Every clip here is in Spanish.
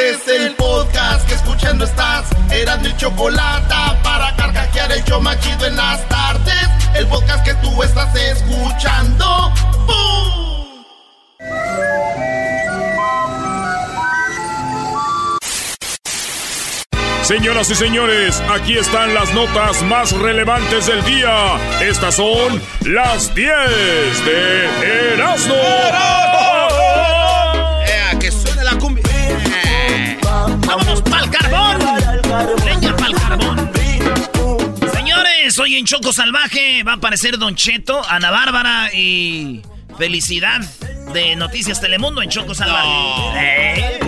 Este es el podcast que escuchando estás. Eran mi chocolate para carcajear el yo machido en las tardes. El podcast que tú estás escuchando. ¡Bum! Señoras y señores, aquí están las notas más relevantes del día. Estas son las 10 de Erasmo. ¡Ea, Señores, hoy en Choco Salvaje va a aparecer Don Cheto, Ana Bárbara y Felicidad de Noticias Telemundo en Choco Salvaje. Eh.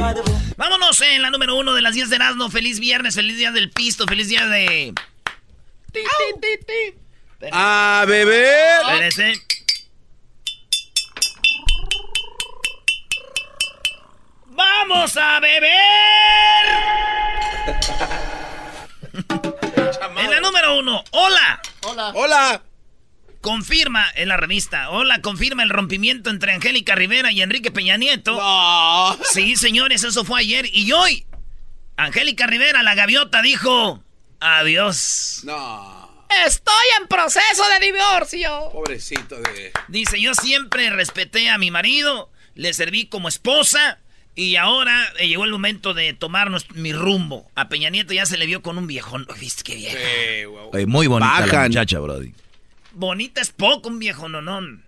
Vámonos en la número uno de las 10 de Erasmo. Feliz viernes, feliz día del pisto, feliz día de... Ti, ti, ti, ti. ¡A beber! Espérese. ¡Vamos a beber! número uno, hola. Hola. ¡Hola! Confirma en la revista, hola, confirma el rompimiento entre Angélica Rivera y Enrique Peña Nieto. No. Sí, señores, eso fue ayer. Y hoy, Angélica Rivera, la gaviota, dijo, adiós. No. Estoy en proceso de divorcio. Pobrecito de. Dice, yo siempre respeté a mi marido, le serví como esposa y ahora eh, llegó el momento de tomar nues- mi rumbo. A Peña Nieto ya se le vio con un viejón. ¿Viste qué vieja? Eh. Oye, muy bonita la muchacha, Brody. Bonita es poco, un viejo nonón.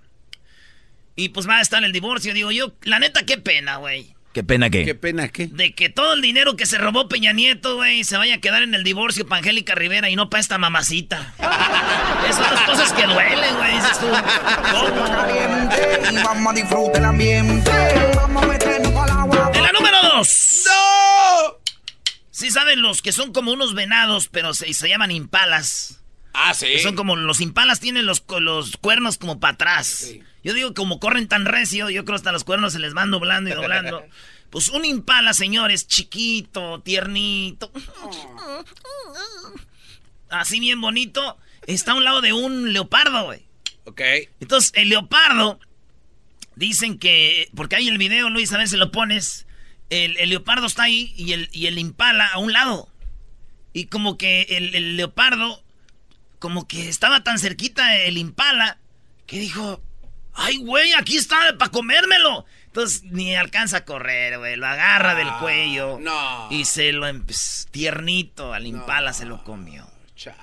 Y pues va a estar el divorcio. Digo yo, la neta, qué pena, güey. Qué pena que. Qué pena que. De que todo el dinero que se robó Peña Nieto, güey, se vaya a quedar en el divorcio para Angélica Rivera y no para esta mamacita. Esas son las cosas que duelen, güey, dices tú. ¿Cómo? y vamos a disfrutar el ambiente. Los que son como unos venados, pero se, se llaman impalas. Ah, sí. Que son como los impalas tienen los, los cuernos como para atrás. Yo digo, como corren tan recio, yo creo hasta los cuernos se les van doblando y doblando. Pues un impala, señores, chiquito, tiernito. Así bien bonito. Está a un lado de un leopardo, güey. Ok. Entonces, el leopardo, dicen que, porque hay el video, Luis, a ver si lo pones, el, el leopardo está ahí y el, y el impala a un lado. Y como que el, el leopardo, como que estaba tan cerquita el impala, que dijo, ay, güey, aquí está para comérmelo. Entonces, ni alcanza a correr, güey, lo agarra del cuello. no. Y se lo, em- pss, tiernito, al impala se lo comió. Chale.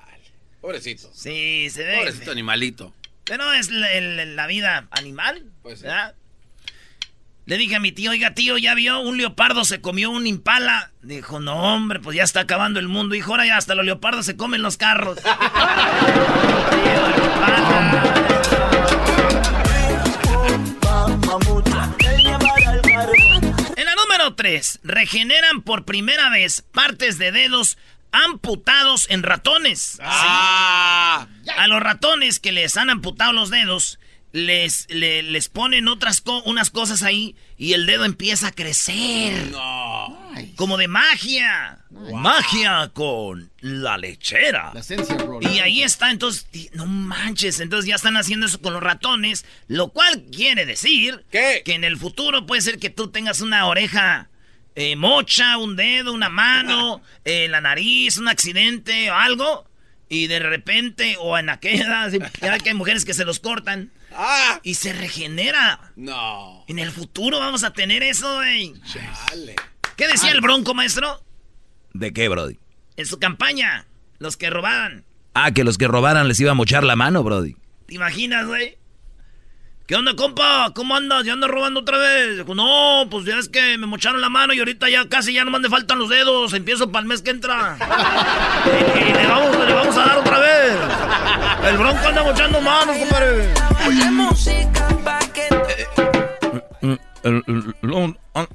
Pobrecito. Sí, se ve. Pobrecito animalito. Pero es la, vida animal. Pues sí. ¿verdad? Le dije a mi tío, oiga tío, ¿ya vio? Un leopardo se comió un impala. Dijo, no hombre, pues ya está acabando el mundo. Dijo, ahora ya hasta los leopardos se comen los carros. en la número 3, regeneran por primera vez partes de dedos amputados en ratones. Ah. A los ratones que les han amputado los dedos, les, le- les ponen otras co- unas cosas ahí y el dedo empieza a crecer. No. Como de magia. Magia con la lechera. Y ahí está, entonces, no manches, entonces ya están haciendo eso con los ratones, lo cual quiere decir ¿Qué? que en el futuro puede ser que tú tengas una oreja eh, mocha, un dedo, una mano, eh, la nariz, un accidente o algo, y de repente, o en aquella, así, ya que hay mujeres que se los cortan, Ah. y se regenera. No. En el futuro vamos a tener eso, güey. Chale. ¿Qué decía el Bronco, maestro? ¿De qué, Brody? En su campaña, los que robaban. Ah, que los que robaran les iba a mochar la mano, Brody. ¿Te imaginas, güey? ¿Qué onda, compa? ¿Cómo andas? ¿Ya andas robando otra vez? Dijo, no, pues ya es que me mocharon la mano y ahorita ya casi ya no me faltan los dedos. Empiezo para el mes que entra. y, y le, vamos, le vamos a dar otra vez. El bronco anda mochando manos, compadre.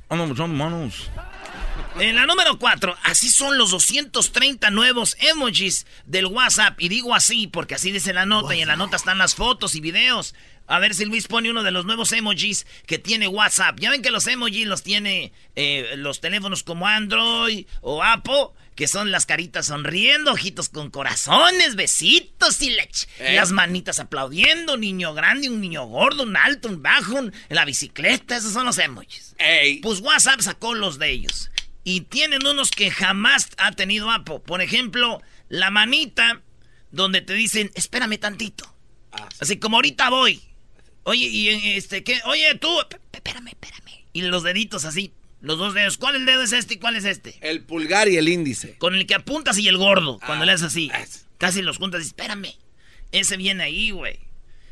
Ando mochando manos. En la número 4, así son los 230 nuevos emojis del WhatsApp. Y digo así porque así dice la nota y en la nota están las fotos y videos. A ver si Luis pone uno de los nuevos emojis que tiene WhatsApp. Ya ven que los emojis los tiene eh, los teléfonos como Android o Apple, que son las caritas sonriendo, ojitos con corazones, besitos y lech- Eh. las manitas aplaudiendo, un niño grande, un niño gordo, un alto, un bajo, un- en la bicicleta, esos son los emojis. Ey. Pues WhatsApp sacó los de ellos. Y tienen unos que jamás ha tenido Apple. Por ejemplo, la manita donde te dicen, espérame tantito. Ah, sí. Así como ahorita voy. Oye, y eh, este, ¿qué? Oye, tú, espérame, espérame. Y los deditos así, los dos dedos. ¿Cuál el dedo es este y cuál es este? El pulgar y el índice. Con el que apuntas y el gordo. Cuando Ah, le haces así. es. Casi los juntas y espérame. Ese viene ahí, güey.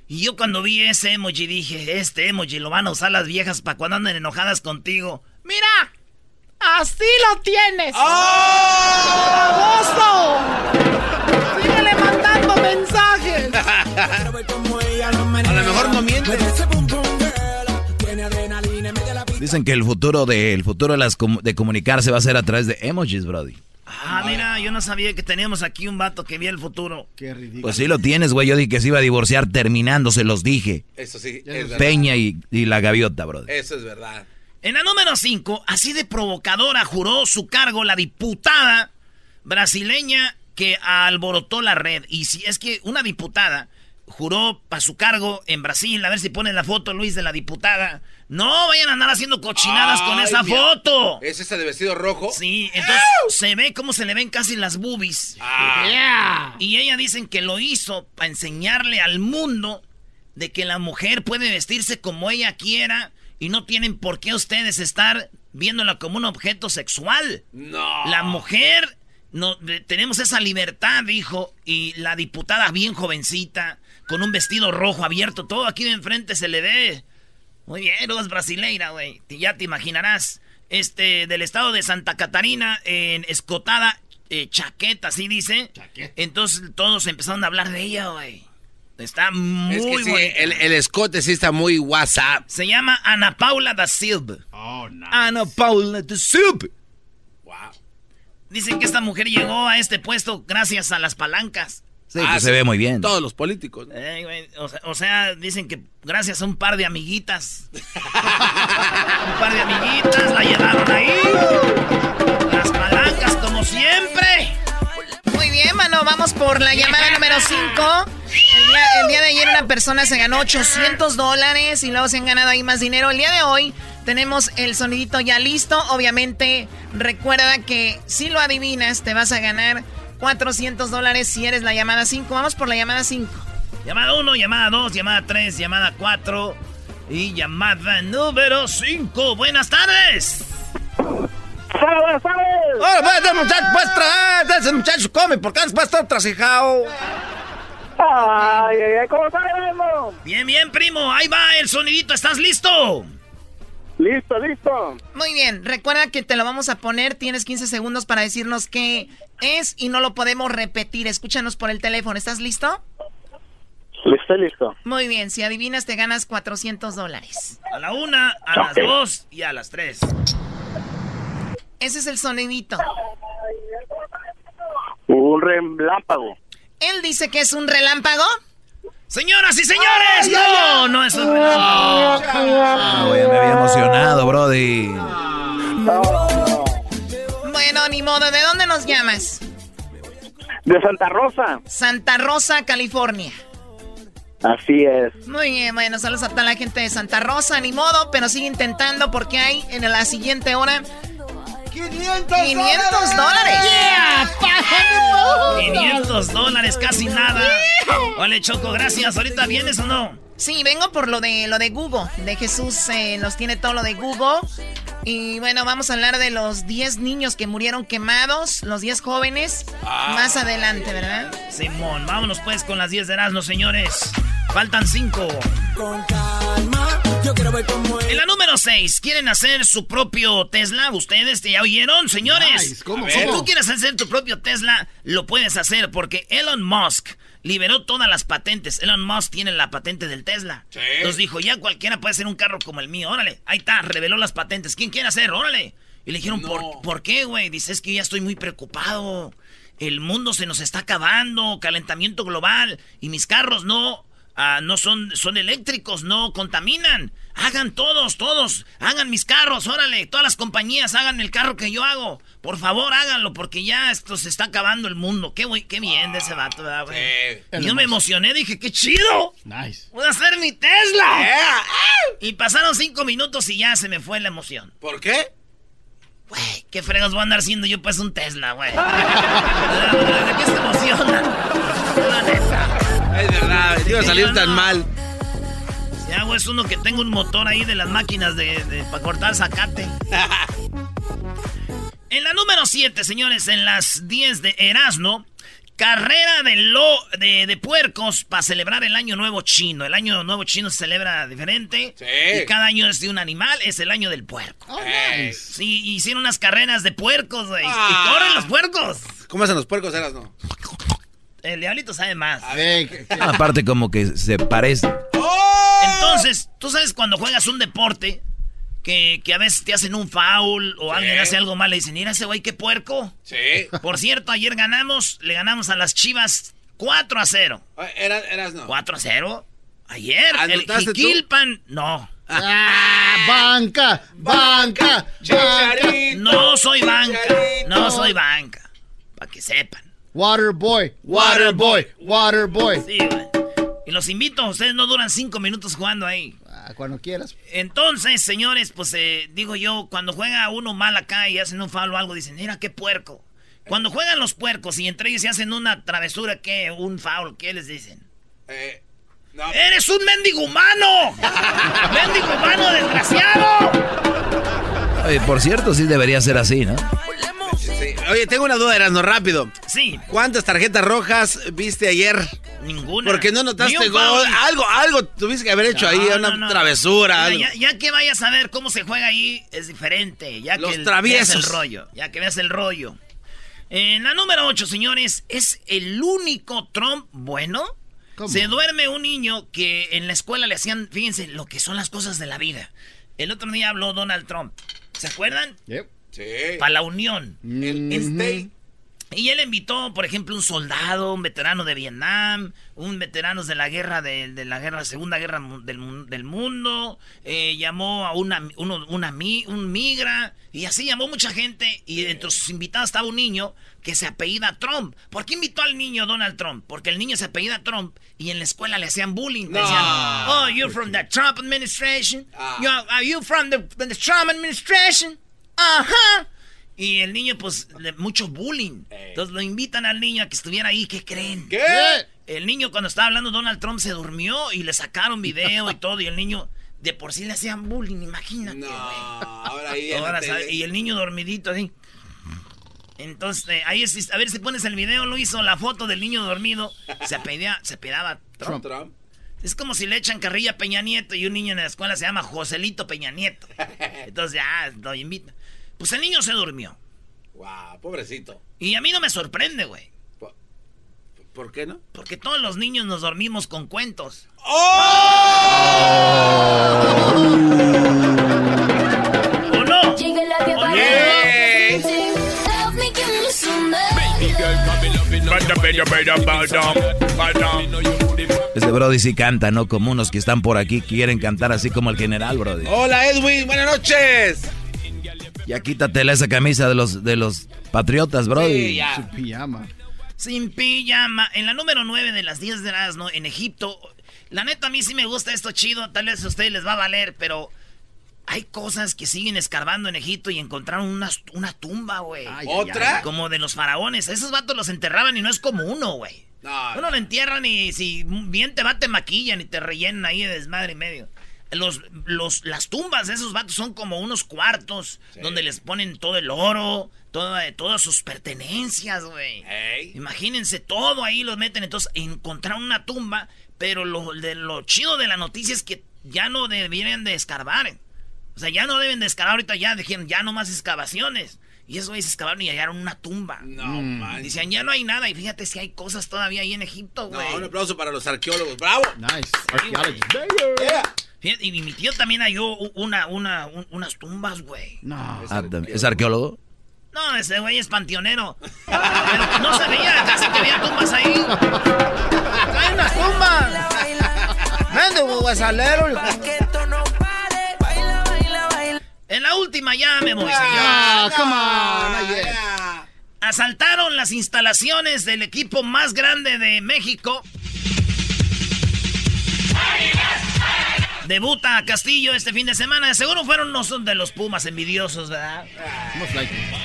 Y yo cuando vi ese emoji dije, este emoji lo van a usar las viejas para cuando anden enojadas contigo. ¡Mira! ¡Así lo tienes! ¡Baboso! ¡Síguele mandando mensajes! A lo mejor no miente. Dicen que el futuro de, el futuro de, las de comunicarse va a ser a través de emojis, Brody. Ah, mira, yo no sabía que teníamos aquí un vato que veía el futuro. Pues sí lo tienes, güey. Yo dije que se iba a divorciar terminando, se los dije. Eso sí, es. Peña y, y la gaviota, Brody. Eso es verdad. En la número 5, así de provocadora juró su cargo la diputada brasileña que alborotó la red. Y si es que una diputada juró para su cargo en Brasil, a ver si ponen la foto, Luis, de la diputada. No vayan a andar haciendo cochinadas con esa mira. foto. ¿Es esa de vestido rojo? Sí, entonces se ve cómo se le ven casi las boobies. Y ella dicen que lo hizo para enseñarle al mundo de que la mujer puede vestirse como ella quiera y no tienen por qué ustedes estar viéndola como un objeto sexual. No. La mujer, no, tenemos esa libertad, dijo, y la diputada bien jovencita, con un vestido rojo abierto, todo aquí de enfrente se le ve. Muy bien, es brasileira, güey. Ya te imaginarás. Este, del estado de Santa Catarina, en escotada eh, chaqueta, así dice. Entonces todos empezaron a hablar de ella, güey. Está muy Es que sí, el, el escote sí está muy WhatsApp. Se llama Ana Paula da Silva. Ana Paula da Silva. Wow. Dicen que esta mujer llegó a este puesto gracias a las palancas. Sí, pues se ve muy bien. Todos los políticos. ¿no? Eh, güey, o, sea, o sea, dicen que gracias a un par de amiguitas. un par de amiguitas la llevaron ahí. Las palancas, como siempre. Mano, vamos por la llamada número 5. El día, el día de ayer una persona se ganó 800 dólares y luego se han ganado ahí más dinero. El día de hoy tenemos el sonidito ya listo. Obviamente, recuerda que si lo adivinas, te vas a ganar 400 dólares si eres la llamada 5. Vamos por la llamada 5. Llamada 1, llamada 2, llamada 3, llamada 4 y llamada número 5. Buenas tardes. ¡Hola, buenas tardes! Hola, pues, este muchacho, pues, tra- ese muchacho come, ¿por qué no puede estar trasijado? ¡Ay, ay, ay! ¿Cómo estás, hermano? Bien, bien, primo, ahí va el sonidito, ¿estás listo? Listo, listo. Muy bien, recuerda que te lo vamos a poner. Tienes 15 segundos para decirnos qué es y no lo podemos repetir. Escúchanos por el teléfono. ¿Estás listo? Listo, listo. Muy bien, si adivinas te ganas 400 dólares. A la una, a las dos y a las tres. Ese es el sonidito. Un relámpago. Él dice que es un relámpago. Señoras y señores, no, no es un relámpago. Ah, güey, me había emocionado, Brody. Bueno, ni modo. ¿De dónde nos llamas? De Santa Rosa. Santa Rosa, California. Así es. Muy bien, bueno, saludos a toda la gente de Santa Rosa, ni modo, pero sigue intentando porque hay en la siguiente hora 500, 500 dólares. 500 dólares, casi nada. Vale, Choco, gracias. ¿Ahorita vienes o no? Sí, vengo por lo de lo de Google. De Jesús eh, nos tiene todo lo de Google. Y bueno, vamos a hablar de los 10 niños que murieron quemados, los 10 jóvenes. Ah. Más adelante, ¿verdad? Simón, vámonos pues con las 10 de Erasmo, señores. Faltan 5. En la número 6, ¿quieren hacer su propio Tesla? ¿Ustedes ya oyeron, señores? Nice, ¿cómo? Si ¿Cómo? tú quieres hacer tu propio Tesla, lo puedes hacer porque Elon Musk liberó todas las patentes. Elon Musk tiene la patente del Tesla. Sí. Entonces dijo, ya cualquiera puede hacer un carro como el mío. Órale, ahí está, reveló las patentes. ¿Quién quiere hacer? Órale. Y le dijeron, ¿por, ¿por qué, güey? Dice, es que ya estoy muy preocupado. El mundo se nos está acabando, calentamiento global. Y mis carros no, ah, no son, son eléctricos, no contaminan. Hagan todos, todos, hagan mis carros, órale. Todas las compañías hagan el carro que yo hago. Por favor, háganlo, porque ya esto se está acabando el mundo. Qué, güey, qué bien de ese vato, ¿verdad, güey? Y yo me emocioné, dije, qué chido. Nice. Voy a hacer mi Tesla. Y pasaron cinco minutos y ya se me fue la emoción. ¿Por qué? Güey, ¿qué fregos voy a andar haciendo yo pues un Tesla, güey? ¿De qué se emociona? La neta. Es verdad, te iba a salir tan mal. Hago es uno que tengo un motor ahí de las máquinas de, para cortar zacate. en la número 7, señores, en las 10 de Erasmo, carrera de, lo, de, de puercos para celebrar el Año Nuevo Chino. El Año Nuevo Chino se celebra diferente. Sí. Y cada año es de un animal, es el año del puerco. Oh, nice. Sí, hicieron unas carreras de puercos, güey. Ah. Y corren los puercos. ¿Cómo hacen los puercos, eras, no? El diablito sabe más. A ver. Que- Aparte como que se parece. ¡Oh! Entonces, tú sabes cuando juegas un deporte que, que a veces te hacen un foul o Sí. alguien hace algo mal, le dicen, mira ese güey, qué puerco. Sí. Por cierto, ayer ganamos, le ganamos a las chivas 4 a 0. Eras, eras, no. 4 a 0. Ayer, el ¿Anotaste tú? Jiquilpan, no. Ah, banca, banca, banca. No soy banca. No soy banca. Para que sepan. Water boy, water boy, water boy. Sí, güey. Y los invito, ustedes no duran 5 minutos jugando ahí. Ah, cuando quieras. Entonces, señores, pues eh, digo yo, cuando juega uno mal acá y hacen un foul o algo, dicen, mira qué puerco. Cuando juegan los puercos y entre ellos se hacen una travesura, ¿qué? Un foul, ¿qué les dicen? Eh, no. ¡Eres un mendigo humano! ¡Mendigo humano desgraciado! Oye, por cierto, sí debería ser así, ¿no? Oye, tengo una duda, Erasno, rápido. Sí, ¿Cuántas tarjetas rojas viste ayer? ninguna. Porque no notaste gol. Algo, algo tuviste que haber hecho ahí, No, una no. travesura. Mira, algo. ya, ya que vayas a ver cómo se juega ahí, es diferente. Ya Los que el- traviesos. veas el rollo. Ya que veas el rollo. En la número 8, señores, es el único Trump bueno. ¿Cómo? Se duerme un niño que en la escuela le hacían, fíjense, lo que son las cosas de la vida. El otro día habló Donald Trump. ¿Se acuerdan? Yep. Sí. Para la unión. El stay. Y él invitó, por ejemplo, un soldado, un veterano de Vietnam, un veterano de la guerra de, de la guerra, segunda guerra del, del mundo, eh, llamó a una, uno- una un migra, y así llamó mucha gente, y entre sus invitados estaba un niño que se apellida Trump. ¿Por qué invitó al niño Donald Trump? Porque el niño se apellida Trump, y en la escuela le hacían bullying. No. decían, oh, you're from the Trump administration? Ah. You- are you from the, the Trump administration? Ajá. Y el niño, pues, le- mucho bullying. Entonces lo invitan al niño a que estuviera ahí. ¿Qué creen? ¿Qué? El niño, cuando estaba hablando Donald Trump, se durmió y le sacaron video y todo. Y el niño, de por sí le hacían bullying, imagínate. No, ahora ahí. y el niño dormidito así. Entonces, eh, ahí es, a ver si pones el video, lo hizo la foto del niño dormido. Se pedía, se pedaba Trump. Trump. Es como si le echan carrilla a Peña Nieto y un niño en la escuela se llama Joselito Peña Nieto. Entonces, ya, lo invita. Pues el niño se durmió. Wow, pobrecito. Y a mí no me sorprende, güey. ¿Por, qué no? Porque todos los niños nos dormimos con cuentos. ¿O no? Este Brody sí canta, ¿no? Como unos que están por aquí quieren cantar así como el general, Brody. Hola, Edwin, buenas noches. Ya quítatela esa camisa de los, de los patriotas, Brody. Sí, ya. Su pijama. Sin pijama. En la número 9 de las 10 de Erasmo, en Egipto. La neta, a mí sí me gusta esto chido. Tal vez a ustedes les va a valer, pero hay cosas que siguen escarbando en Egipto y encontraron una, una tumba, güey. ¿Otra? Como de los faraones. Esos vatos los enterraban y no es como uno, güey. Uno lo entierran y si bien te va, te maquillan y te rellenan ahí de desmadre y medio. Los, los, las tumbas de esos vatos son como unos cuartos donde les ponen todo el oro, toda, todas sus pertenencias, güey. Imagínense, todo ahí los meten. Entonces, encontraron una tumba, pero lo, de, lo chido de la noticia es que ya no debieran de escarbar. O sea, ya no deben de excavar ahorita, ya dijeron, ya no más excavaciones. Y esos güeyes excavaron y hallaron una tumba. No, mm. Dicen, ya no hay nada. Y fíjate si hay cosas todavía ahí en Egipto, güey. No, un aplauso para los arqueólogos. ¡Bravo! Nice. y mi tío también halló una, una, unas tumbas, güey. No. Ah, ¿Es arqueólogo? No, ese güey es panteonero. Pero no se veía, casi que había tumbas ahí. ¡Hay unas tumbas! ¡Vende, huesalero! En la última ya me voy, ah, señor. Asaltaron las instalaciones del equipo más grande de México. Debuta Castillo este fin de semana. Seguro fueron no son de los Pumas envidiosos, ¿verdad?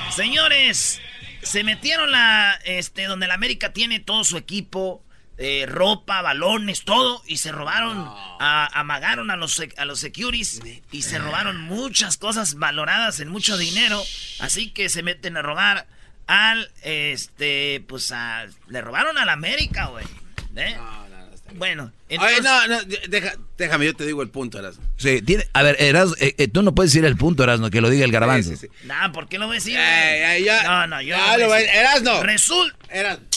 Señores, se metieron la, este, donde la América tiene todo su equipo eh, ropa, balones, todo, y se robaron, amagaron a los, a los securities y se robaron muchas cosas valoradas en mucho dinero, así que se meten a robar al, este, pues a, le robaron a la América, güey. ¿eh? Bueno, entonces... no, no, déjame, yo te digo el punto, Erasmo. Sí, tiene, a ver, Erasmo, eh, eh, tú no puedes decir el punto, Erasmo, que lo diga el garbanzo. Sí, Nah, ¿por qué lo voy a decir? no, no, yo no lo Erasmo. Resulta... Erasmo.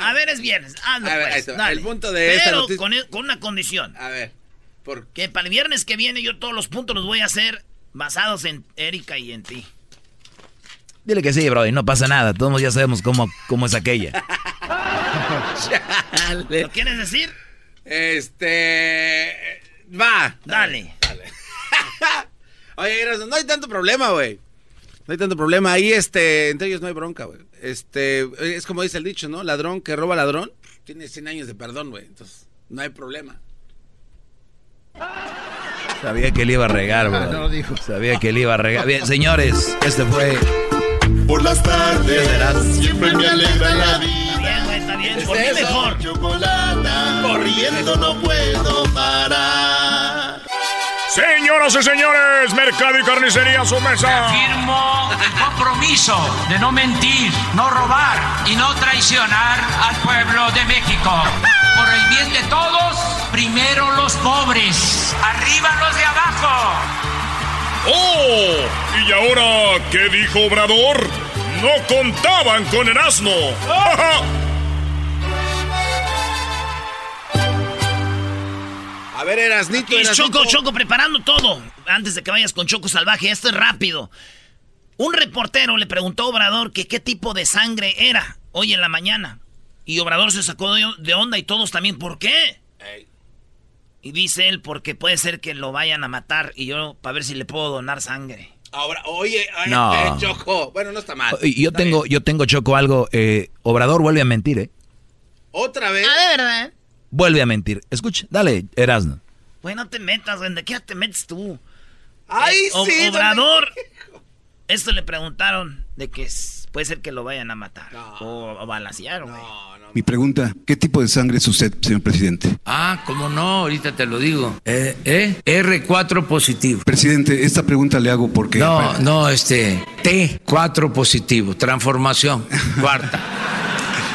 A ver, es viernes. Hazlo, pues. El punto de Pero con, e, con, una condición. A ver. ¿por Que para el viernes que viene yo todos los puntos los voy a hacer basados en Erika y en ti. Dile que sí, bro, y no pasa nada. Todos ya sabemos cómo, cómo es aquella. ¿Lo quieres decir? Este. Va. Dale. Dale. Oye, no hay tanto problema, güey. No hay tanto problema. Ahí, este, entre ellos no hay bronca, güey. Este, es como dice el dicho, ¿no? Ladrón que roba ladrón tiene 100 años de perdón, güey. Entonces, no hay problema. Sabía que él iba a regar, güey. No lo dijo. Sabía que él iba a regar. Bien, señores, este fue. Por las tardes, siempre me alegra la vida. Bien, güey, está bien. Por mejor. Chocolata, corriendo no puedo parar. Señoras y señores, Mercado y Carnicería su mesa. Firmo el compromiso de no mentir, no robar y no traicionar al pueblo de México. Por el bien de todos, primero los pobres, arriba los de abajo. ¡Oh! ¿Y ahora qué dijo Obrador? No contaban con el asno. A ver, Erasnito. Aquí Choco, Choco, preparando todo. Antes de que vayas con Choco Salvaje, esto es rápido. Un reportero le preguntó a Obrador que qué tipo de sangre era hoy en la mañana. Y Obrador se sacó de onda y todos también. ¿Por qué? Y dice él, porque puede ser que lo vayan a matar y yo, para ver si le puedo donar sangre. Ahora, oye, eh, Choco. Bueno, no está mal. Yo tengo, yo tengo, Choco, algo. Eh, Obrador vuelve a mentir, ¿eh? ¿Otra vez? Ah, de verdad vuelve a mentir. Escucha, dale, Erasno. Güey, no te metas, güey. ¿De qué te metes tú? ¡Ay, eh, sí! Obrador. Esto le preguntaron de que puede ser que lo vayan a matar. O, o balasear, güey. No, no. Mi pregunta, ¿qué tipo de sangre es usted, señor presidente? Ah, cómo no, ahorita te lo digo. Eh, eh, R4 positivo. Presidente, esta pregunta le hago porque... No, no, este, T4 positivo, transformación, cuarta.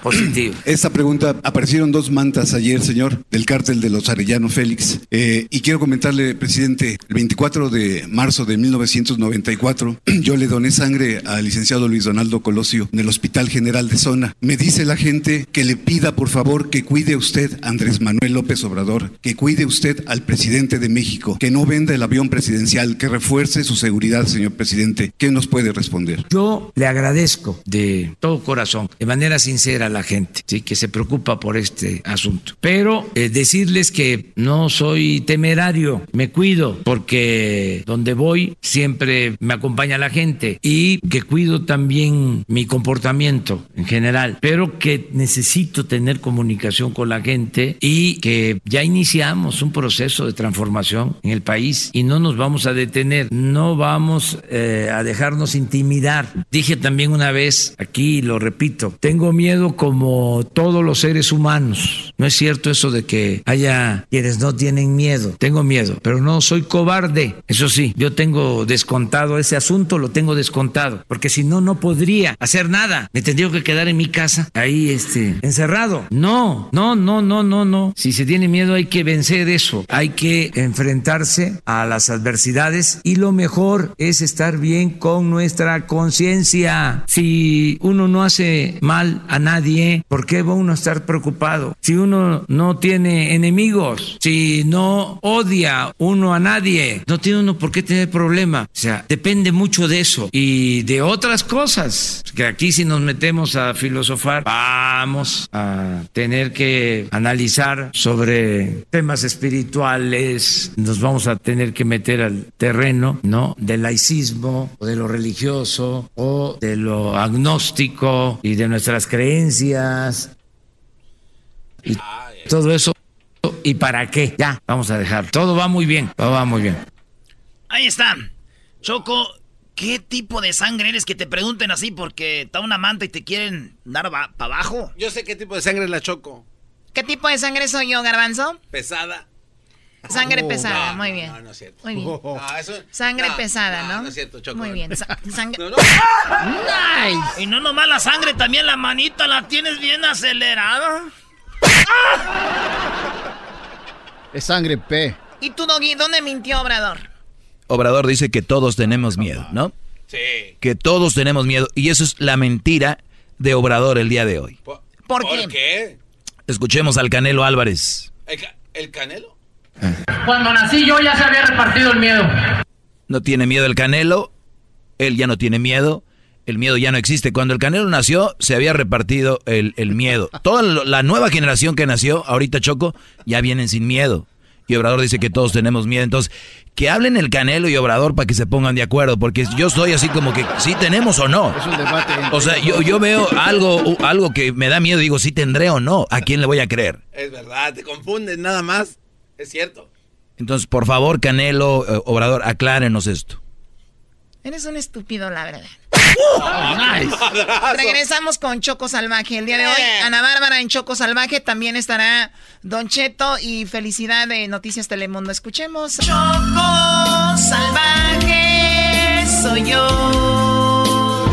Esta pregunta, aparecieron dos mantas ayer, señor, del cártel de los Arellano Félix. Eh, y quiero comentarle, presidente, el 24 de marzo de 1994, yo le doné sangre al licenciado Luis Donaldo Colosio en el Hospital General de Zona. Me dice la gente que le pida, por favor, que cuide usted Andrés Manuel López Obrador, que cuide usted al presidente de México, que no venda el avión presidencial, que refuerce su seguridad, señor presidente. ¿Qué nos puede responder? Yo le agradezco de todo corazón, de manera sincera, la gente ¿sí? que se preocupa por este asunto. Pero eh, decirles que no soy temerario, me cuido porque donde voy siempre me acompaña la gente y que cuido también mi comportamiento en general, pero que necesito tener comunicación con la gente y que ya iniciamos un proceso de transformación en el país y no nos vamos a detener, no vamos eh, a dejarnos intimidar. Dije también una vez aquí, lo repito, tengo miedo con como todos los seres humanos. No es cierto eso de que haya quienes no tienen miedo. Tengo miedo, pero no soy cobarde. Eso sí, yo tengo descontado ese asunto, lo tengo descontado, porque si no, no podría hacer nada. Me tendría que quedar en mi casa, ahí, este, encerrado. No, no, no, no, no, no. Si se tiene miedo hay que vencer eso. Hay que enfrentarse a las adversidades y lo mejor es estar bien con nuestra conciencia. Si uno no hace mal a nadie, ¿por qué va uno a estar preocupado? Si uno no tiene enemigos, si no odia uno a nadie, no tiene uno por qué tener problema. O sea, depende mucho de eso y de otras cosas. Que aquí si nos metemos a filosofar, vamos a tener que analizar sobre temas espirituales, nos vamos a tener que meter al terreno, ¿no? Del laicismo, o de lo religioso, o de lo agnóstico y de nuestras creencias. Y todo eso. ¿Y para qué? Ya, vamos a dejar. Todo va muy bien, todo va muy bien. Ahí está. Choco, ¿qué tipo de sangre eres que te pregunten así porque está una manta y te quieren dar para abajo? Yo sé qué tipo de sangre es la Choco. ¿Qué tipo de sangre soy yo, Garbanzo? Pesada. Sangre pesada, muy bien. No, no es cierto. Muy bien. No, eso- Sangre no, pesada, ¿no? No es cierto, Choco. Muy bien. Sa- sangre... No, no. Nice. Y no nomás la sangre, también la manita la tienes bien acelerada. Es sangre P. ¿Y tú, Doggy, dónde mintió Obrador? Obrador dice que todos tenemos miedo, ¿no? Sí. Que todos tenemos miedo. Y eso es la mentira de Obrador el día de hoy. ¿Por, ¿Por qué? qué? Escuchemos al Canelo Álvarez. ¿El, ca- el Canelo? Cuando nací yo ya se había repartido el miedo. No tiene miedo el Canelo. Él ya no tiene miedo. El miedo ya no existe. Cuando el Canelo nació, se había repartido el, el miedo. Toda lo- la nueva generación que nació, ahorita Choco, ya vienen sin miedo. Y Obrador dice que todos tenemos miedo. Entonces, que hablen el Canelo y Obrador para que se pongan de acuerdo. Porque yo estoy así como que, ¿sí tenemos o no? Es un debate. O sea, yo, yo veo algo, algo que me da miedo. Digo, ¿sí tendré o no? ¿A quién le voy a creer? Es verdad, te confunden nada más. Es cierto. Entonces, por favor, Canelo, eh, Obrador, aclárenos esto. Eres un estúpido, la verdad. nice. Regresamos con Choco Salvaje. El día de hoy, Eh. Ana Bárbara en Choco Salvaje. También estará Don Cheto y felicidad de Noticias Telemundo. Escuchemos. Choco Salvaje soy yo.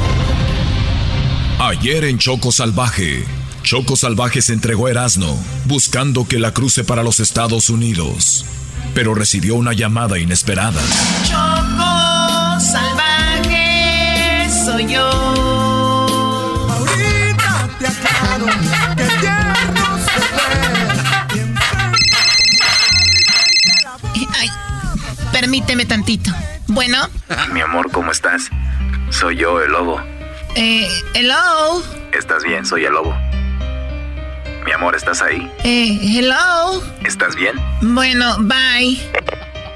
Ayer en Choco Salvaje, Choco Salvaje se entregó a Erasmo, buscando que la cruce para los Estados Unidos, pero recibió una llamada inesperada. Choco Salvaje soy yo. Ahorita te aclaro que tierno se ve. Ay, permíteme tantito. Bueno, Mi amor, ¿cómo estás? Soy yo, el lobo. eh, hello. ¿Estás bien? Soy el lobo. Mi amor, ¿estás ahí? Eh, hello. ¿Estás bien? Bueno, bye.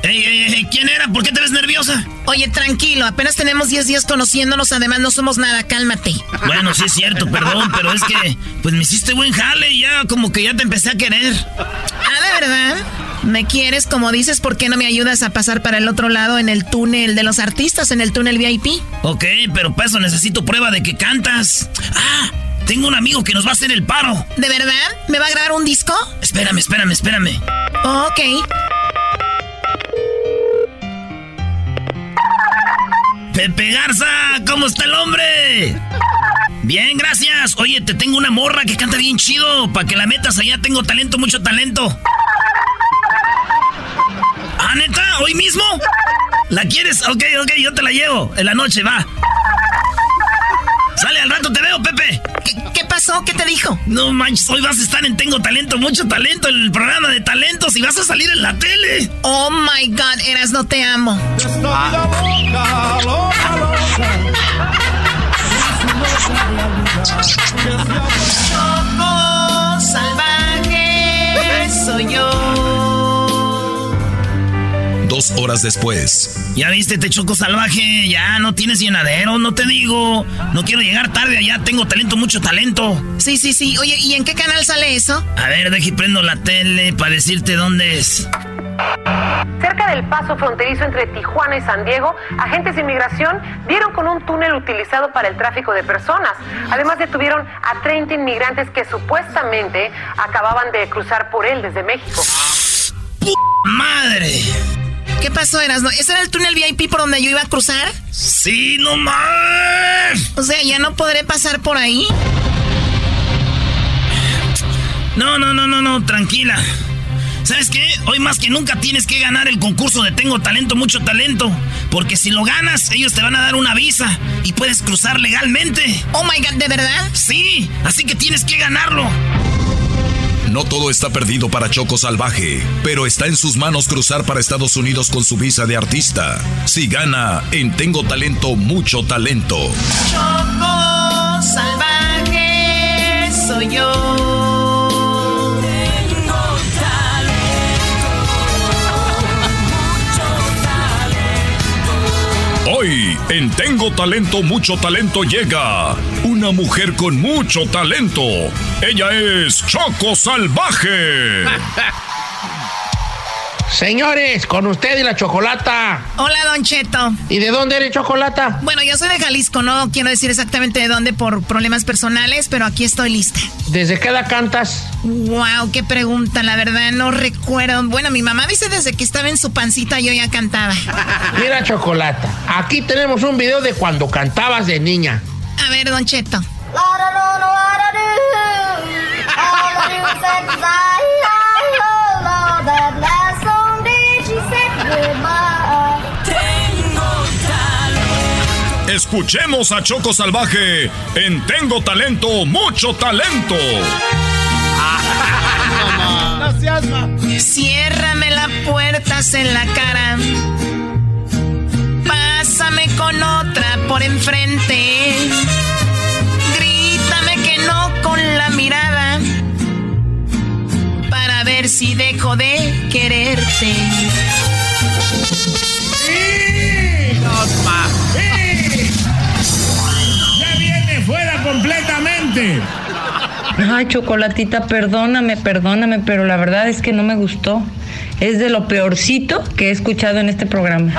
Ey, ey, ey, ¿quién era? ¿Por qué te ves nerviosa? Oye, tranquilo, apenas tenemos 10 días conociéndonos, además no somos nada, cálmate. Bueno, sí es cierto, perdón, pero es que pues me hiciste buen jale y ya como que ya te empecé a querer. Ah, ¿de verdad? ¿Me quieres? Como dices, ¿por qué no me ayudas a pasar para el otro lado en el túnel de los artistas, en el túnel VIP? Ok, pero para eso necesito prueba de que cantas. Ah, tengo un amigo que nos va a hacer el paro. ¿De verdad? ¿Me va a grabar un disco? Espérame, espérame, espérame. Ok. Pepe Garza, ¿cómo está el hombre? Bien, gracias. Oye, te tengo una morra que canta bien chido. Para que la metas allá, tengo talento, mucho talento. ¿Ah, neta? ¿Hoy mismo? ¿La quieres? Ok, ok, yo te la llevo. En la noche, va. Qué te dijo? No manches, hoy vas a estar en Tengo Talento, mucho talento, en el programa de talentos y vas a salir en la tele. Oh my god, Eras, no te amo. Choco salvaje soy yo. Dos horas después, Ya viste, te choco salvaje, ya no tienes llenadero, no te digo. No quiero llegar tarde allá, tengo talento, mucho talento. Sí, sí, sí. Oye, ¿y en qué canal sale eso? A ver, deje y prendo la tele para decirte dónde es. Cerca del paso fronterizo entre Tijuana y San Diego, agentes de inmigración dieron con un túnel utilizado para el tráfico de personas. Además detuvieron a 30 inmigrantes que supuestamente acababan de cruzar por él desde México. ¡Madre! ¿Qué pasó, Erasno? ¿Ese era el túnel VIP por donde yo iba a cruzar? Sí, no más. O sea, ¿ya no podré pasar por ahí? No, no, no, no, no, tranquila. ¿Sabes qué? Hoy más que nunca tienes que ganar el concurso de Tengo Talento, mucho talento. Porque si lo ganas, ellos te van a dar una visa y puedes cruzar legalmente. Oh my god, ¿de verdad? Sí, así que tienes que ganarlo. No todo está perdido para Choco Salvaje, pero está en sus manos cruzar para Estados Unidos con su visa de artista. Si gana en Tengo Talento, mucho talento. Choco Salvaje soy yo. Hoy en Tengo Talento, mucho talento llega una mujer con mucho talento. Ella es Choco Salvaje. Señores, con usted y la chocolata. Hola, Don Cheto. ¿Y de dónde eres chocolata? Bueno, yo soy de Jalisco, no quiero decir exactamente de dónde por problemas personales, pero aquí estoy lista. ¿Desde qué edad cantas? Wow, qué pregunta, la verdad no recuerdo. Bueno, mi mamá dice desde que estaba en su pancita yo ya cantaba. Mira, chocolata, aquí tenemos un video de cuando cantabas de niña. A ver, Don Cheto. Escuchemos a Choco Salvaje en Tengo Talento, mucho talento. No Ciérrame la puerta en la cara. Pásame con otra por enfrente. Grítame que no con la mirada. Para ver si dejo de quererte. ¡Ya Ay, chocolatita, perdóname, perdóname, pero la verdad es que no me gustó. Es de lo peorcito que he escuchado en este programa.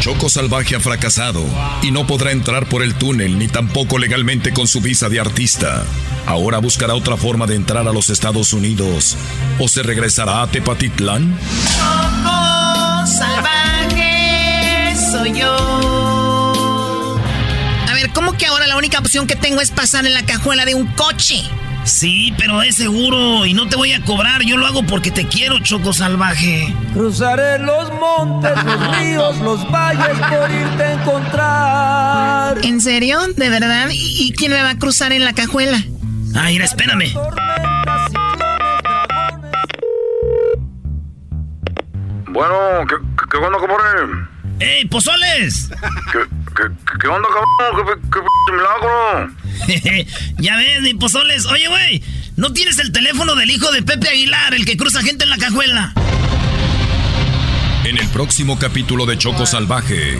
Choco Salvaje ha fracasado y no podrá entrar por el túnel ni tampoco legalmente con su visa de artista. Ahora buscará otra forma de entrar a los Estados Unidos o se regresará a Tepatitlán. Choco salvaje soy yo. A ver, ¿cómo que ahora la única opción que tengo es pasar en la cajuela de un coche? Sí, pero es seguro y no te voy a cobrar. Yo lo hago porque te quiero, Choco Salvaje. Cruzaré los montes, los ríos, los valles por irte a encontrar. ¿En serio? ¿De verdad? ¿Y quién me va a cruzar en la cajuela? Ah, mira, espérame. Bueno, ¿qué, qué, qué onda, cabrón? ¡Ey, pozoles! ¿Qué, qué, qué onda, cabrón? ¿Qué, qué, qué milagro? ya ves, mi pozoles. Oye, güey, ¿no tienes el teléfono del hijo de Pepe Aguilar, el que cruza gente en la cajuela? En el próximo capítulo de Choco Salvaje,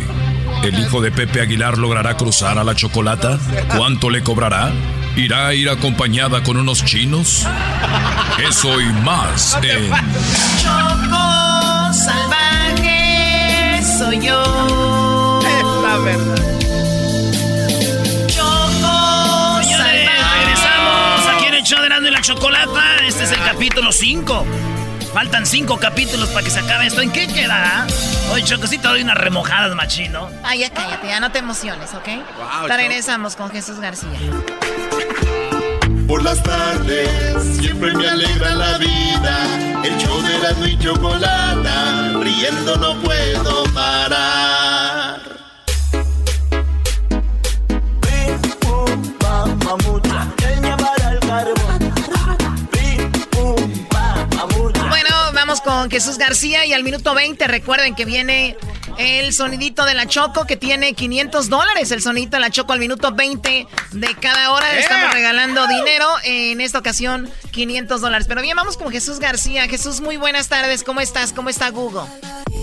¿el hijo de Pepe Aguilar logrará cruzar a la chocolata? ¿Cuánto le cobrará? ¿Irá a ir acompañada con unos chinos? Eso y más en Choco salvaje soy yo. La verdad. Choco Señores, regresamos aquí en el show de Erasmo y la Chocolata. Este es el capítulo 5. Faltan 5 capítulos para que se acabe esto. ¿En qué queda? Oye, Choco, sí te doy unas remojadas, machino. Ay, ya cállate, ya no te emociones, ¿ok? Wow, Te regresamos con Jesús García. Por las tardes siempre me alegra la vida. El show de la y chocolata, riendo no puedo parar. Con Jesús García y al minuto 20 recuerden que viene el sonidito de la Choco que tiene 500 dólares. El sonidito de la Choco al minuto 20 de cada hora. Yeah. Estamos regalando dinero. En esta ocasión, 500 dólares. Pero bien, vamos con Jesús García. Jesús, muy buenas tardes. ¿Cómo estás? ¿Cómo está Google?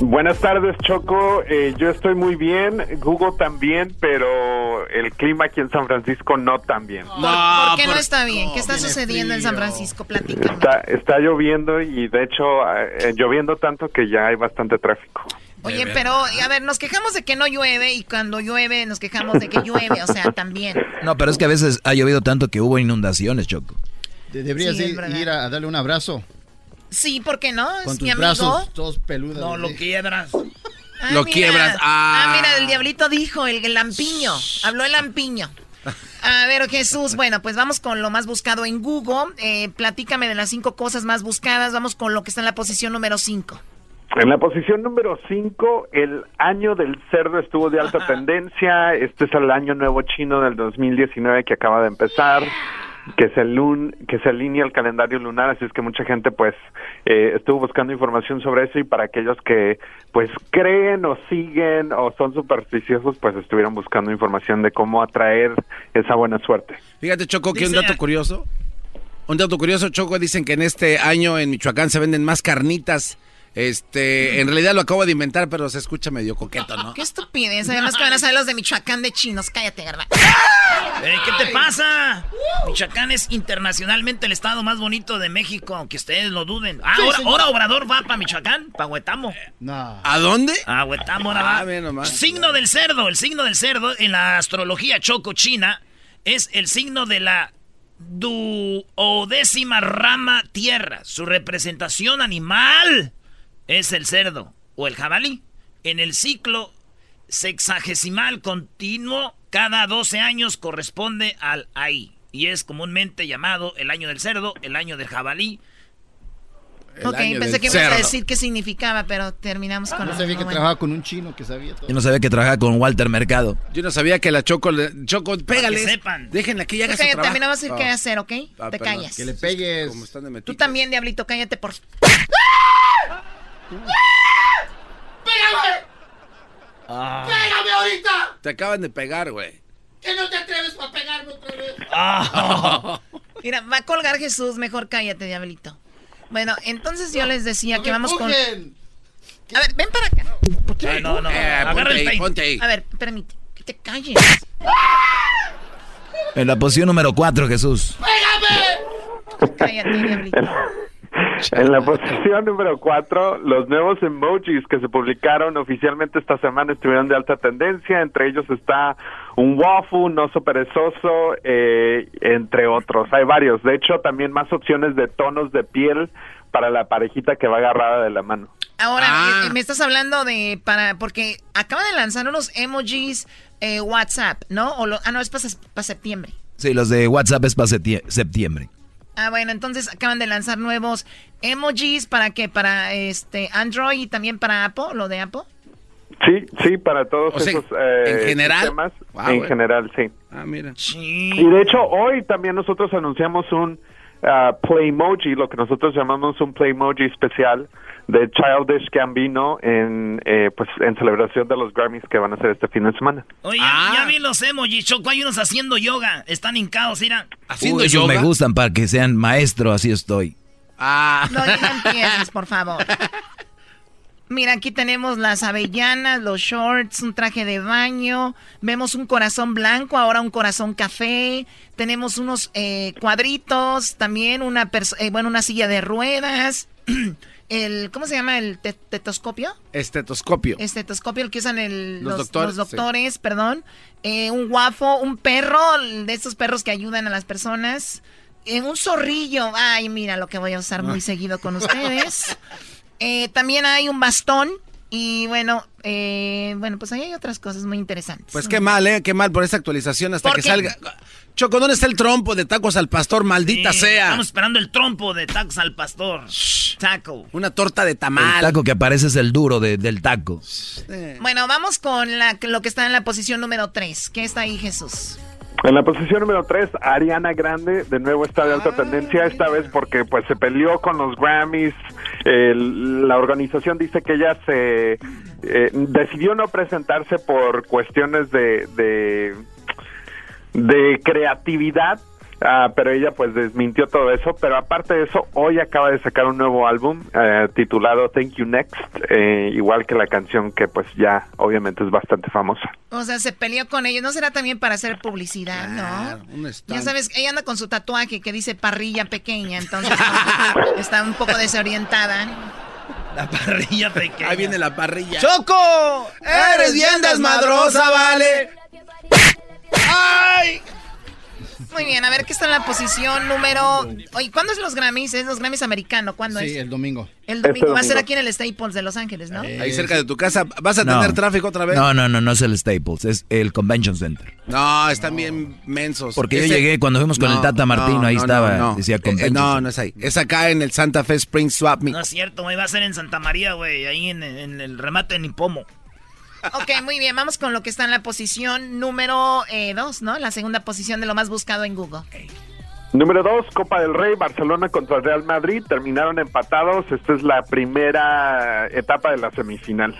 Buenas tardes, Choco. Eh, yo estoy muy bien, Google también, pero el clima aquí en San Francisco no tan bien. ¿Por, por qué no está bien? ¿Qué está sucediendo en San Francisco? Platícame. Está, está lloviendo y de hecho eh, lloviendo tanto que ya hay bastante tráfico. Oye, pero a ver, nos quejamos de que no llueve y cuando llueve nos quejamos de que llueve, o sea, también. No, pero es que a veces ha llovido tanto que hubo inundaciones, Choco. De- Deberías Sí, ir, ir a, a darle un abrazo. Sí, ¿por qué no? Con Es tus mi amigo. brazos todos peludos. No, lo quiebras. Ah, Lo mira. quiebras. Ah. Ah, mira, el diablito dijo, el, el lampiño. Habló el lampiño. A ver, Jesús, bueno, pues vamos con lo más buscado en Google. Eh, platícame de las cinco cosas más buscadas. Vamos con lo que está en la posición número cinco. En la posición número 5, el año del cerdo estuvo de alta tendencia. Este es el año nuevo chino del 2019 que acaba de empezar, que se, lun que se alinea el calendario lunar, así es que mucha gente pues eh, estuvo buscando información sobre eso y para aquellos que pues creen o siguen o son supersticiosos pues estuvieron buscando información de cómo atraer esa buena suerte. Fíjate, Choco, que un dato curioso. Un dato curioso, Choco, dicen que en este año en Michoacán se venden más carnitas. Este, en realidad lo acabo de inventar, pero se escucha medio coqueto, ¿no? Qué estupidez. Además que van a saber los de Michoacán de chinos. Cállate, garba. Eh, ¿Qué te pasa? Michoacán es internacionalmente el estado más bonito de México, aunque ustedes lo duden. Ah, ahora, ahora Obrador va para Michoacán, para Huetamo. No. ¿A dónde? Ah, Huetamo ahora Ah, va. ve nomás. Signo del cerdo. El signo del cerdo en la astrología choco china es el signo de la duodécima rama tierra. Su representación animal es el cerdo o el jabalí. En el ciclo sexagesimal continuo, cada 12 años corresponde al ahí. Y es comúnmente llamado el año del cerdo, el año del jabalí. El ok, pensé que ibas a decir qué significaba, pero terminamos con Yo lo sabía que bueno. trabajaba con un chino que sabía todo. Yo no sabía que trabajaba con Walter Mercado. Yo no sabía que la Choco, le- Choco, pégales. sepan. Déjenla que ella haga su cállate, trabajo. a mí no vas a decir qué Ah. hacer, ¿ok? Ah, Te perdón. callas. Que le pegues. Como están de Tú también, Diablito, cállate por... ¡Pégame ahorita! Te acaban de pegar, güey. ¿Que no te atreves para pegarme otra vez? Mira, va a colgar Jesús, mejor cállate, Diablito. Bueno, entonces yo les decía ¡No que vamos con... empujen! A ver, ven para acá. Ay, no, no. Eh, Agarra ponte el ahí, peine. ponte ahí. A ver, permite, que te calles. En la posición número 4, Jesús. Cállate, Diablito. En la posición número 4, los nuevos emojis que se publicaron oficialmente esta semana estuvieron de alta tendencia. Entre ellos está un waffle, un oso perezoso, eh, entre otros. Hay varios. De hecho, también más opciones de tonos de piel para la parejita que va agarrada de la mano. Ahora, Ah. eh, me estás hablando de para porque acaba de lanzar unos emojis eh, WhatsApp, ¿no? O lo- ah, no, es para septiembre. Sí, los de WhatsApp es para septiembre. Ah, bueno, entonces acaban de lanzar nuevos emojis para qué? Para este Android y también para Apple, lo de Apple. Sí, sí, para todos O sea, esos eh, ¿en general? sistemas. Wow, en general, sí. Ah, mira. Y de hecho, hoy también nosotros anunciamos un ah, Playmoji, lo que nosotros llamamos un Playmoji especial de Childish Gambino en, eh, pues, en celebración de los Grammys que van a ser este fin de semana. Oye, Ah. ya vi los emojis, Choco. Hay unos haciendo yoga. Están hincados, mira. Haciendo Uy, yoga. me gustan para que sean maestro, así estoy. Ah. No, no empieces, por favor. Mira, aquí tenemos las avellanas, los shorts, un traje de baño. Vemos un corazón blanco, ahora un corazón café. Tenemos unos eh, cuadritos, también una, eh, bueno, una silla de ruedas. El, ¿Cómo se llama? ¿El te- tetoscopio? Estetoscopio. Estetoscopio, el que usan el- Los los, doctores, los doctores, perdón. Eh, un guafo, un perro, de estos perros que ayudan a las personas. Eh, un zorrillo. Ay, mira lo que voy a usar muy seguido con ustedes. Eh, también hay un bastón. Y bueno, eh, bueno, pues ahí hay otras cosas muy interesantes. Pues qué mal, ¿eh? Qué mal por esta actualización hasta ¿Por que qué? salga. Choco, ¿dónde está el trompo de tacos al pastor? Maldita Sí, sea. Estamos esperando el trompo de tacos al pastor. Taco. Una torta de El tamal. taco que aparece es el duro de- del taco. Bueno, vamos con la, lo que está en la posición número 3. ¿Qué está ahí, Jesús? En la posición número 3, Ariana Grande, de nuevo está de alta tendencia, esta vez porque pues se peleó con los Grammys. El- la organización dice que ella se eh, decidió no presentarse por cuestiones de, de, de creatividad. Ah, pero ella pues desmintió todo eso, pero aparte de eso, hoy acaba de sacar un nuevo álbum eh, titulado Thank You Next, eh, igual que la canción que pues ya obviamente es bastante famosa. O sea, se peleó con ellos, ¿no será también para hacer publicidad, no? Ya sabes, ella anda con su tatuaje que dice parrilla pequeña, entonces está un poco desorientada. La parrilla pequeña. Ahí viene la parrilla. ¡Choco! ¡Eres bien desmadrosa, vale! ¡Ay! Muy bien, a ver qué está en la posición número. Oye, ¿cuándo es los Grammys? Es los Grammys americanos. ¿Cuándo es? Sí, el domingo. El domingo va a ser aquí en el Staples de Los Ángeles, ¿no? Ahí cerca de tu casa. ¿Vas a tener tráfico otra vez? No, no, no, no es el Staples, es el Convention Center. No, están bien mensos. Porque yo llegué cuando fuimos con el Tata Martino, ahí estaba, decía Eh, no, no es ahí. Es acá en el Santa Fe Spring Swap Meet. No es cierto, güey. Va a ser en Santa María, güey. Ahí en, en el remate de Nipomo. Ok, muy bien. Vamos con lo que está en la posición número 2, ¿no? La segunda posición de lo más buscado en Google. Número dos, Copa del Rey, Barcelona contra Real Madrid, terminaron empatados, esta es la primera etapa de la semifinal.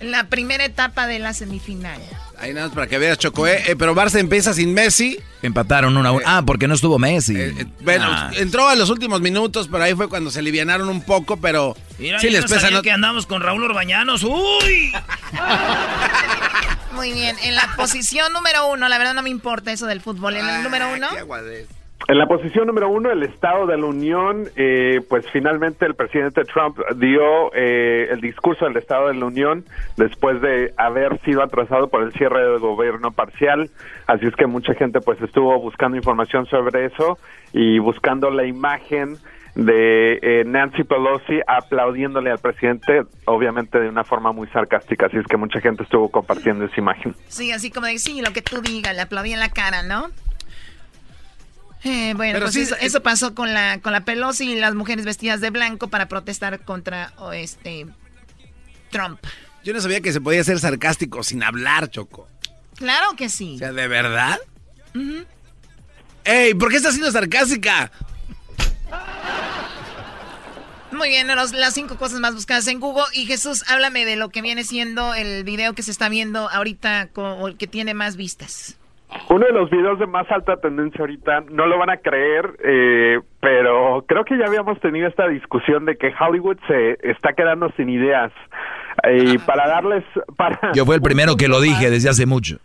La primera etapa de la semifinal. Ahí nada más para que veas, Choco, ¿eh? Eh, pero Barça empieza sin Messi. Empataron una a una. Ah, porque no estuvo Messi. Bueno, Ah. entró a los últimos minutos, pero ahí fue cuando se alivianaron un poco, pero Mira, sí les no pesa. ¿no? que andamos con Raúl Orbañanos. ¡Uy! Muy bien. En la posición número uno, la verdad no me importa eso del fútbol. En el número uno. En la posición número uno, el Estado de la Unión, eh, pues finalmente el presidente Trump dio eh, el discurso del Estado de la Unión después de haber sido atrasado por el cierre del gobierno parcial. Así es que mucha gente pues estuvo buscando información sobre eso y buscando la imagen de eh, Nancy Pelosi aplaudiéndole al presidente, obviamente de una forma muy sarcástica. Así es que mucha gente estuvo compartiendo esa imagen. Sí, así como de, sí, lo que tú digas, le aplaudí en la cara, ¿no? Eh, bueno, Pero pues sí, eso, eh, eso pasó con la con la Pelosi y las mujeres vestidas de blanco para protestar contra o, este Trump. Yo no sabía que se podía ser sarcástico sin hablar, Choco. Claro que sí. O sea, ¿de verdad? Ujú. ¡Ey! ¿Por qué estás siendo sarcástica? Muy bien, los- las cinco cosas más buscadas en Google. Y Jesús, háblame de lo que viene siendo el video que se está viendo ahorita con, o el que tiene más vistas. Uno de los videos de más alta tendencia ahorita, no lo van a creer, eh, pero creo que ya habíamos tenido esta discusión de que Hollywood se está quedando sin ideas. Y para darles, para Yo fui el primero que lo dije desde hace mucho.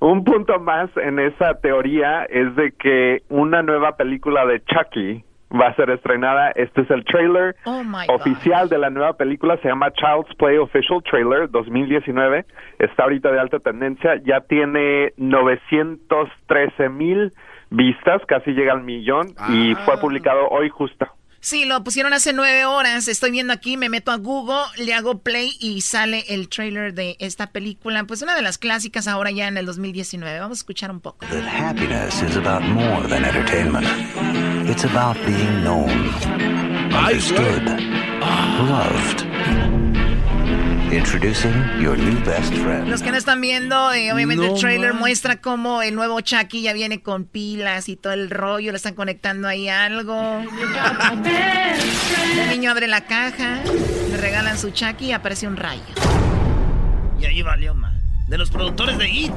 un punto más en esa teoría es de que una nueva película de Chucky va a ser estrenada. Este es el trailer Oh oficial de la nueva película. Se llama Child's Play Official Trailer 2019. Está ahorita de alta tendencia. Ya tiene 913 mil vistas, casi llega al millón. Y fue publicado hoy justo. Sí, lo pusieron hace nueve horas. Estoy viendo aquí, me meto a Google, le hago play y sale el trailer de esta película. Pues una de las clásicas ahora ya en el 2019. Vamos a escuchar un poco. That happiness is about more than entertainment. It's about being known, understood, loved. Introducing your new best friend. Los que no están viendo, eh, obviamente No el trailer man. muestra cómo el nuevo Chucky ya viene con pilas y todo el rollo, le están conectando ahí algo. El niño abre la caja, le regalan su Chucky y aparece un rayo. Y ahí valió mal. De los productores de It.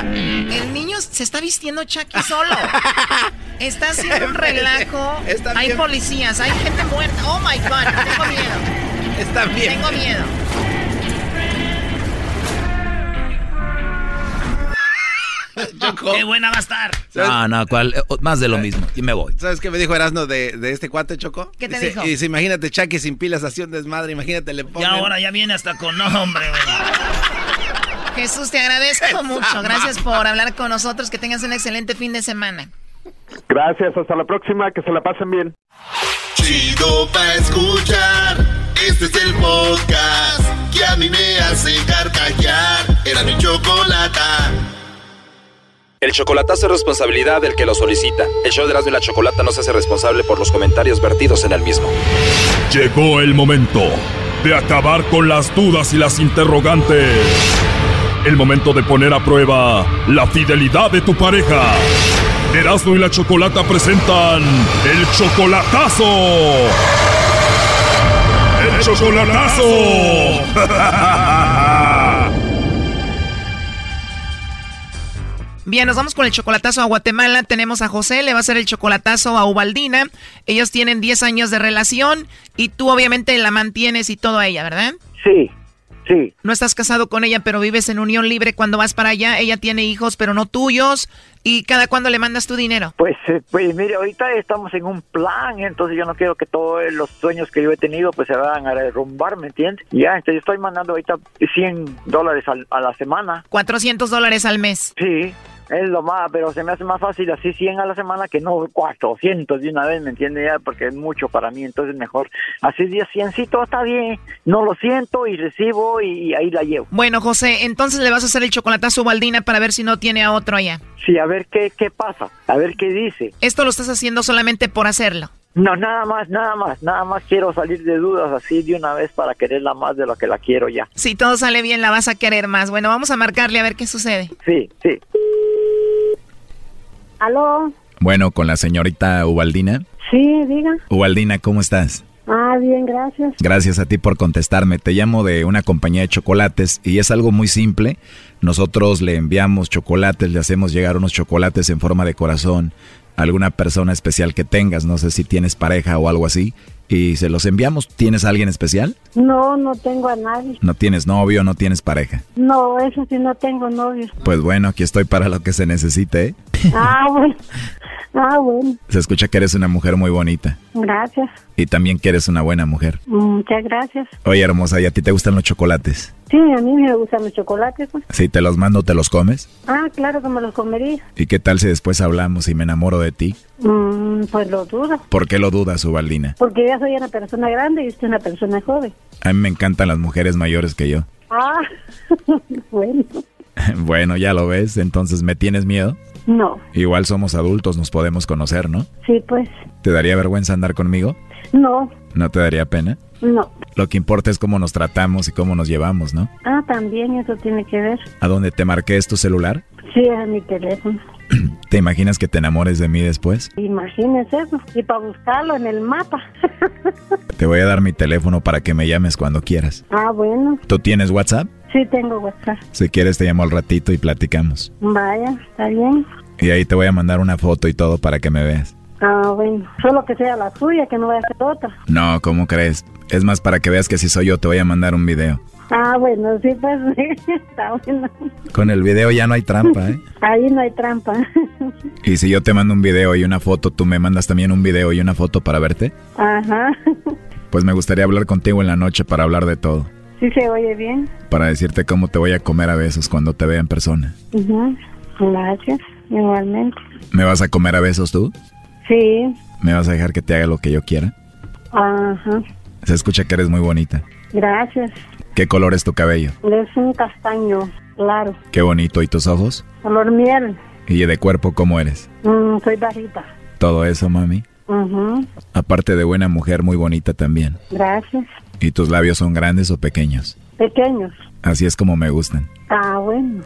El niño se está vistiendo Chucky solo. Está haciendo un relajo. Está hay bien. policías, hay gente muerta. Oh my god, tengo miedo. Está bien. Tengo miedo. Qué buena va a estar. No, no, ¿cuál? Eh, Más de lo mismo. Y me voy. ¿Sabes qué me dijo Erasmo de, de este cuate, Choco? ¿Qué te Dice- dijo? Y dice, imagínate Chucky sin pilas, así un desmadre, imagínate le Y ponen... ahora ya viene hasta con nombre, güey. Jesús, te agradezco mucho. Gracias por hablar con nosotros. Que tengas un excelente fin de semana. Gracias, hasta la próxima, que se la pasen bien. Chido pa' escuchar. Este es el podcast que a mí me hace carcajear. Era mi chocolata. El chocolatazo es responsabilidad del que lo solicita. El show de Erasmo y la Chocolata no se hace responsable por los comentarios vertidos en el mismo. Llegó el momento de acabar con las dudas y las interrogantes. El momento de poner a prueba la fidelidad de tu pareja. Erasmo y la Chocolata presentan el chocolatazo. El chocolatazo. Bien, nos vamos con el chocolatazo a Guatemala. Tenemos a José, le va a hacer el chocolatazo a Ubaldina. Ellos tienen 10 años de relación y tú obviamente la mantienes y todo a ella, ¿verdad? Sí, sí. No estás casado con ella, pero vives en unión libre cuando vas para allá. Ella tiene hijos, pero no tuyos. ¿Y cada cuándo le mandas tu dinero? Pues, eh, pues mire, ahorita estamos en un plan, entonces yo no quiero que todos los sueños que yo he tenido pues se vayan a derrumbar, ¿me entiendes? Ya, entonces estoy mandando ahorita 100 dólares a la semana. 400 dólares al mes. Sí, es lo más, pero se me hace más fácil así 100 a la semana que no 400 de una vez, ¿me entiende? Ya, porque es mucho para mí, entonces mejor así 10, 100 está bien, no lo siento y recibo y, ahí la llevo. Bueno, José, entonces le vas a hacer el chocolatazo a Ubaldina para ver si no tiene a otro allá. Sí, a ver qué, qué pasa, a ver qué dice. Esto lo estás haciendo solamente por hacerlo. No, nada más, nada más, nada más quiero salir de dudas así de una vez para quererla más de lo que la quiero ya. Si todo sale bien, la vas a querer más. Bueno, vamos a marcarle a ver qué sucede. Sí, sí. ¿Aló? Bueno, con la señorita Ubaldina. Sí, diga. Ubaldina, ¿cómo estás? Ah, bien, gracias. Gracias a ti por contestarme. Te llamo de una compañía de chocolates y es algo muy simple. Nosotros le enviamos chocolates, le hacemos llegar unos chocolates en forma de corazón a alguna persona especial que tengas. No sé si tienes pareja o algo así. Y se los enviamos. ¿Tienes a alguien especial? No, no tengo a nadie. ¿No tienes novio no tienes pareja? No, eso sí, no tengo novio. Pues bueno, aquí estoy para lo que se necesite. ¿eh? Ah, bueno. Ah, bueno. Se escucha que eres una mujer muy bonita Gracias. y también que eres una buena mujer. Muchas gracias. Oye, hermosa, ¿y a ti te gustan los chocolates? Sí, a mí me gustan los chocolates. pues. Si te los mando, ¿te los comes? Ah, claro que me los comería. ¿Y qué tal si después hablamos y me enamoro de ti? Mm, pues lo dudo. ¿Por qué lo dudas, Ubaldina? Porque ya soy una persona grande y usted es una persona joven. A mí me encantan las mujeres mayores que yo. Ah, bueno. bueno, ya lo ves, entonces ¿me tienes miedo? No, Igual somos adultos, nos podemos conocer, ¿no? sí, pues. ¿Te daría vergüenza andar conmigo? No, ¿No te daría pena? no. Lo que importa es cómo nos tratamos y cómo nos llevamos, ¿no? Ah, también eso tiene que ver. ¿A dónde te marqué es tu celular? Sí, es mi teléfono. ¿Te imaginas que te enamores de mí después? Imagínese eso. Y para buscarlo en el mapa. Te voy a dar mi teléfono para que me llames cuando quieras. ah, bueno. ¿Tú tienes WhatsApp? Sí, tengo WhatsApp. Si quieres te llamo al ratito y platicamos. Vaya, está bien. Y ahí te voy a mandar una foto y todo para que me veas. Ah, bueno. Solo que sea la suya, que no vaya a ser otra. No, ¿cómo crees? Es más para que veas que si soy yo te voy a mandar un video. Ah, bueno, sí, pues está bueno. Con el video ya no hay trampa, ¿eh? Ahí no hay trampa. Y si yo te mando un video y una foto, ¿tú me mandas también un video y una foto para verte? Ajá. Pues me gustaría hablar contigo en la noche para hablar de todo. Sí se oye bien. Para decirte cómo te voy a comer a besos cuando te vea en persona. Ujú. Gracias, igualmente. ¿Me vas a comer a besos tú? Sí. ¿Me vas a dejar que te haga lo que yo quiera? Ajá. Se escucha que eres muy bonita. Gracias. ¿Qué color es tu cabello? Es un castaño, claro. Qué bonito. ¿Y tus ojos? Color miel. ¿Y de cuerpo cómo eres? Mm, soy bajita. Todo eso, mami. Ujú. Aparte de buena mujer, muy bonita también. Gracias. ¿Y tus labios son grandes o pequeños? Pequeños. Así es como me gustan. Ah, bueno.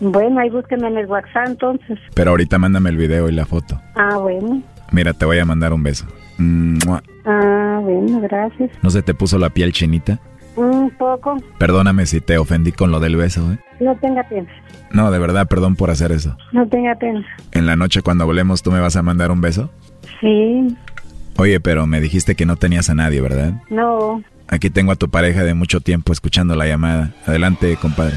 Bueno, ahí búsqueme en el WhatsApp entonces. Pero ahorita mándame el video y la foto. Ah, bueno. Mira, te voy a mandar un beso. Mua. Ah, bueno, gracias. ¿No se te puso la piel chinita? Un poco. Perdóname si te ofendí con lo del beso, ¿eh? No tenga pena. No, de verdad, perdón por hacer eso. No tenga pena. En la noche cuando hablemos, ¿tú me vas a mandar un beso? Sí. Oye, pero me dijiste que no tenías a nadie, ¿verdad? No. Aquí tengo a tu pareja de mucho tiempo escuchando la llamada. Adelante, compadre.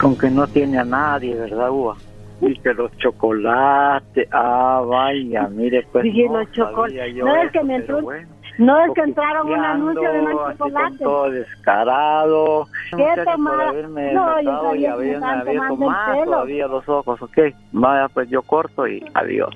Con que no tiene a nadie, ¿verdad, Uva? Y que los chocolates. Ah, vaya, mire, pues. Dije, no los chocolates. No es eso, que me entró. bueno. No es que entraron un anuncio de con chocolates. todo descarado. ¿Qué tomaba? haberme No, yo y abierto más pelo. todavía los ojos, ¿ok? Vaya, pues yo corto y adiós.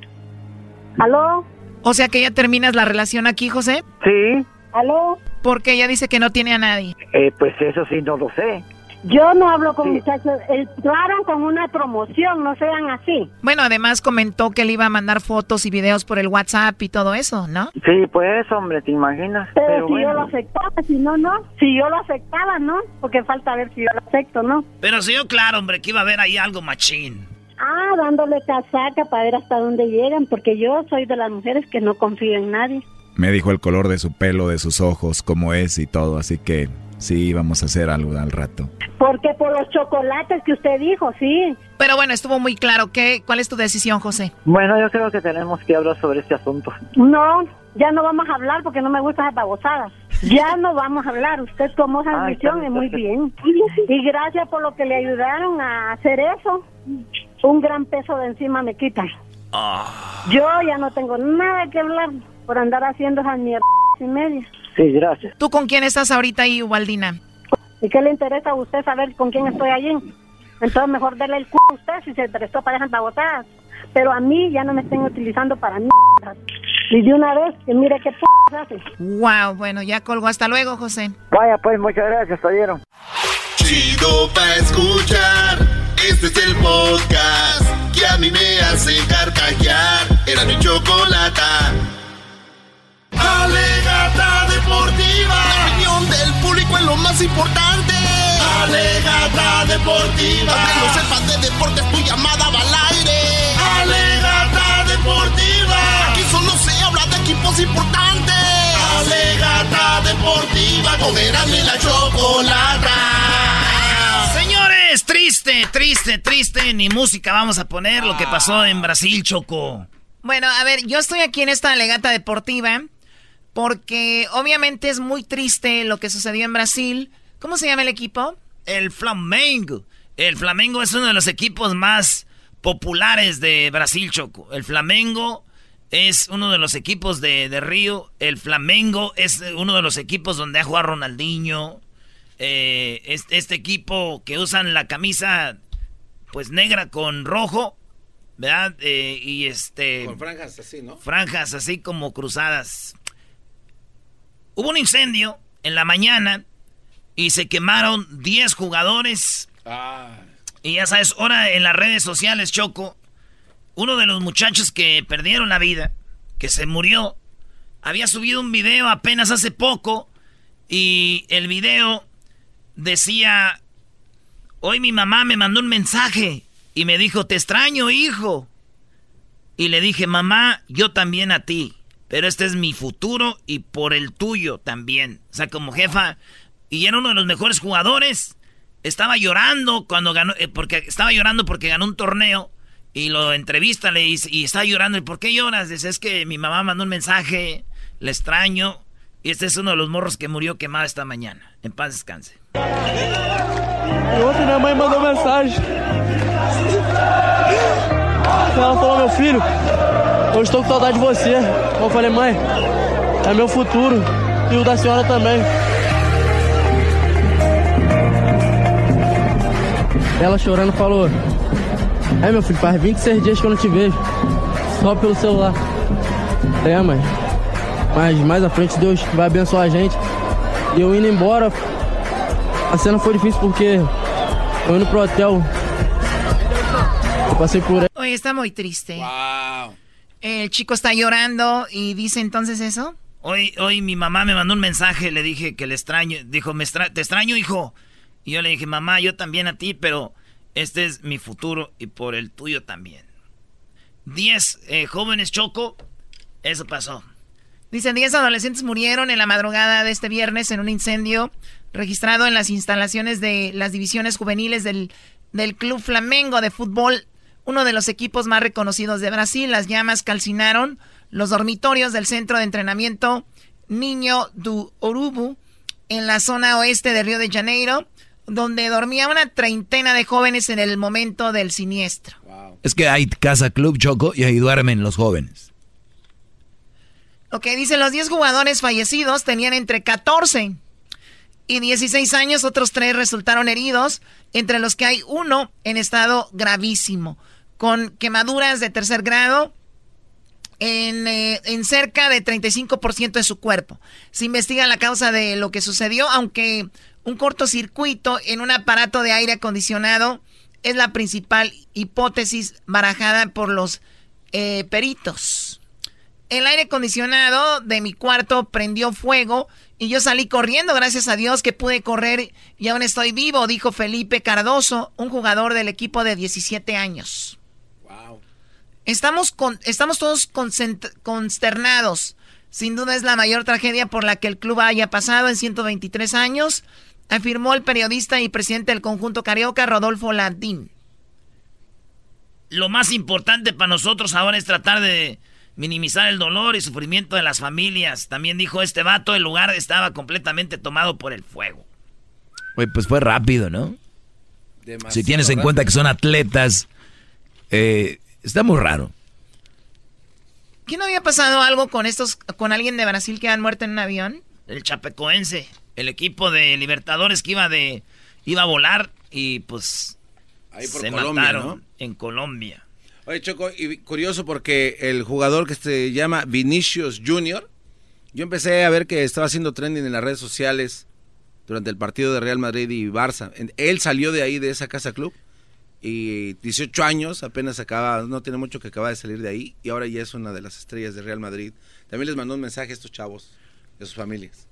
¿Aló? O sea que ya terminas la relación aquí, José. Sí. ¿Aló? Porque ella dice que no tiene a nadie. Eh, pues eso sí no lo sé. Yo no hablo con muchachos. Entraron con una promoción, no sean así. Bueno, además comentó que le iba a mandar fotos y videos por el WhatsApp y todo eso, ¿no? Sí, pues, hombre, ¿te imaginas? Pero, Pero si yo bueno. lo aceptaba, si no, no. Si yo lo aceptaba, no. Porque falta ver si yo lo acepto, ¿no? Pero sí, yo claro, hombre, que iba a haber ahí algo machín. Ah, dándole casaca para ver hasta dónde llegan. Porque yo soy de las mujeres que no confío en nadie. Me dijo el color de su pelo, de sus ojos, cómo es y todo, así que Sí, vamos a hacer algo al rato. Porque por los chocolates que usted dijo, sí. Pero bueno, estuvo muy claro. ¿Qué, ¿Cuál es tu decisión, José? Bueno, yo creo que tenemos que hablar sobre este asunto. No, ya no vamos a hablar porque no me esas babosadas. Ya no vamos a hablar. Usted tomó esa decisión y muy bien, bien. Y gracias por lo que le ayudaron a hacer eso. Un gran peso de encima me quitan. Yo ya no tengo nada que hablar por andar haciendo esas mierdas y media. Sí, gracias. ¿Tú con quién estás ahorita ahí, Ubaldina? ¿Y qué le interesa a usted saber con quién estoy allí? Entonces mejor darle el c a usted si se prestó para esas babosadas. Pero a mí ya no me estén utilizando para mierdas. Y de una vez, que mire qué p hace. Wow, bueno, ya colgó. Hasta luego, José. Vaya, pues, muchas gracias, oyeron. Chido pa' escuchar. Este es el podcast que a mí me hace carcajear. Era mi chocolata. Alegata deportiva. La opinión del público es lo más importante. Alegata deportiva. Aunque no sepas de deportes, tu llamada va al aire. Alegata deportiva. Aquí solo se habla de equipos importantes. Alegata deportiva. Y la chocolata. Señores, triste, triste, triste. Ni música vamos a poner lo que pasó en Brasil, Choco. Bueno, a ver, yo estoy aquí en esta alegata deportiva porque obviamente es muy triste lo que sucedió en Brasil. ¿Cómo se llama el equipo? El Flamengo. El Flamengo es uno de los equipos más populares de Brasil, Choco. El Flamengo es uno de los equipos de, de Río. El Flamengo es uno de los equipos donde ha jugado Ronaldinho. Eh, este, este equipo que usan la camisa pues negra con rojo, ¿verdad? Eh, y este... Con franjas así, ¿no? franjas así como cruzadas. Hubo un incendio en la mañana y se quemaron 10 jugadores. Ah. Y ya sabes, ahora en las redes sociales, Choco, uno de los muchachos que perdieron la vida, que se murió, había subido un video apenas hace poco y el video decía, hoy mi mamá me mandó un mensaje y me dijo, te extraño, hijo. Y le dije, mamá, yo también a ti. Pero este es mi futuro y por el tuyo también. O sea, como jefa. Y era uno de los mejores jugadores. Estaba llorando cuando ganó. eh, porque estaba llorando porque ganó un torneo. Y lo entrevista le dice, y está llorando. ¿Y por qué lloras? Dice, es que mi mamá mandó un mensaje. Le extraño. Y este es uno de los morros que murió quemado esta mañana. En paz descanse. E ontem minha mãe mandou mensagem. Ela falou, meu filho, eu estou com saudade de você. Eu falei, mãe, é meu futuro e o da senhora também. Ela chorando falou, é meu filho, faz 26 dias que eu não te vejo. Só pelo celular. É, mãe. Mas mais à frente Deus vai abençoar a gente. E eu indo embora, a cena foi difícil porque eu indo pro hotel. Eu passei por Oye, está muy triste. El chico está llorando y dice entonces eso. Hoy, hoy mi mamá me mandó un mensaje, le dije que le extraño. Dijo, me extra- te extraño, hijo. Y yo le dije, mamá, yo también a ti, pero este es mi futuro y por el tuyo también. Diez eh, jóvenes choco, eso pasó. Dicen 10 adolescentes murieron en la madrugada de este viernes en un incendio registrado en las instalaciones de las divisiones juveniles del, del Club Flamengo de fútbol, uno de los equipos más reconocidos de Brasil. Las llamas calcinaron los dormitorios del centro de entrenamiento Niño do Urubu en la zona oeste de Río de Janeiro, donde dormía una treintena de jóvenes en el momento del siniestro. Es que hay casa club choco y ahí duermen los jóvenes. Ok, dice los 10 jugadores fallecidos tenían entre 14 y 16 años, otros tres resultaron heridos, entre los que hay uno en estado gravísimo, con quemaduras de tercer grado en, eh, en cerca de 35% de su cuerpo. Se investiga la causa de lo que sucedió, aunque un cortocircuito en un aparato de aire acondicionado es la principal hipótesis barajada por los eh, peritos. El aire acondicionado de mi cuarto prendió fuego y yo salí corriendo, gracias a Dios que pude correr y aún estoy vivo, dijo Felipe Cardoso, un jugador del equipo de 17 años. Estamos, con, estamos todos consternados. Sin duda es la mayor tragedia por la que el club haya pasado en 123 años. afirmó el periodista y presidente del conjunto carioca, Rodolfo Landín. Lo más importante para nosotros ahora es tratar de minimizar el dolor y sufrimiento de las familias. También dijo este vato, el lugar estaba completamente tomado por el fuego. Güey, pues fue rápido, ¿no? si tienes en cuenta que son atletas, eh, está muy raro. ¿Qué no había pasado algo con estos, con alguien de Brasil que han muerto en un avión? El Chapecoense, el equipo de Libertadores que iba de, iba a volar y pues Ahí por se Colombia, mataron ¿no? en Colombia. Oye, Choco, y curioso porque el jugador que se llama Vinicius Junior, yo empecé a ver que estaba haciendo trending en las redes sociales durante el partido de Real Madrid y Barça. Él salió de ahí, de esa casa club, y 18 años, apenas acaba, no tiene mucho que acaba de salir de ahí, y ahora ya es una de las estrellas de Real Madrid. También les mandó un mensaje a estos chavos, de sus familias.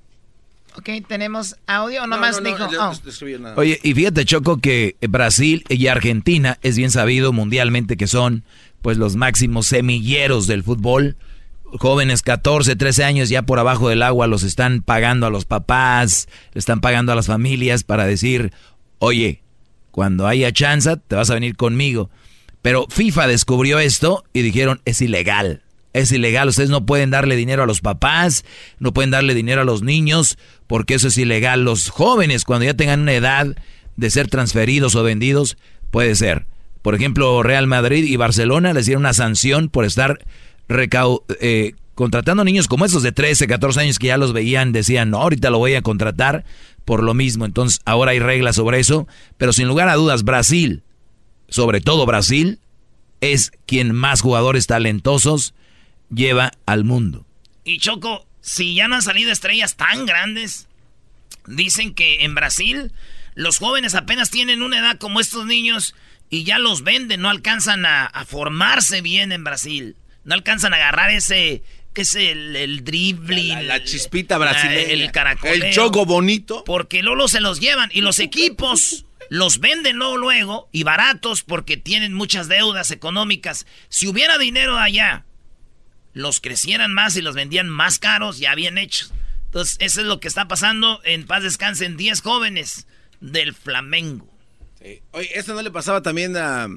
Ok, tenemos audio o No, nomás no, no, dijo. le- oh. Oye, y fíjate, Choco, que Brasil y Argentina es bien sabido mundialmente que son pues los máximos semilleros del fútbol. Jóvenes 14, 13 años ya por abajo del agua los están pagando a los papás, le están pagando a las familias para decir, oye, cuando haya chance te vas a venir conmigo. Pero FIFA descubrió esto y dijeron, es ilegal. Es ilegal, ustedes no pueden darle dinero a los papás, no pueden darle dinero a los niños, porque eso es ilegal. Los jóvenes, cuando ya tengan una edad de ser transferidos o vendidos, puede ser. Por ejemplo, Real Madrid y Barcelona les dieron una sanción por estar recau- eh, contratando niños como esos de 13, 14 años que ya los veían, decían, no, ahorita lo voy a contratar por lo mismo. Entonces, ahora hay reglas sobre eso, pero sin lugar a dudas, Brasil, sobre todo Brasil, es quien más jugadores talentosos lleva al mundo. Y Choco, si ya no han salido estrellas tan grandes, dicen que en Brasil los jóvenes apenas tienen una edad como estos niños y ya los venden, no alcanzan a, a formarse bien en Brasil. No alcanzan a agarrar ese, que es el, el dribbling. La- la chispita brasileña. El caracoleo. El choco bonito. Porque luego se los llevan y los equipos los venden luego, luego y baratos porque tienen muchas deudas económicas. Si hubiera dinero allá, los crecieran más y los vendían más caros, ya bien hechos. Entonces, eso es lo que está pasando. En paz descansen 10 jóvenes del Flamengo. Sí. Oye, ¿esto no le pasaba también a,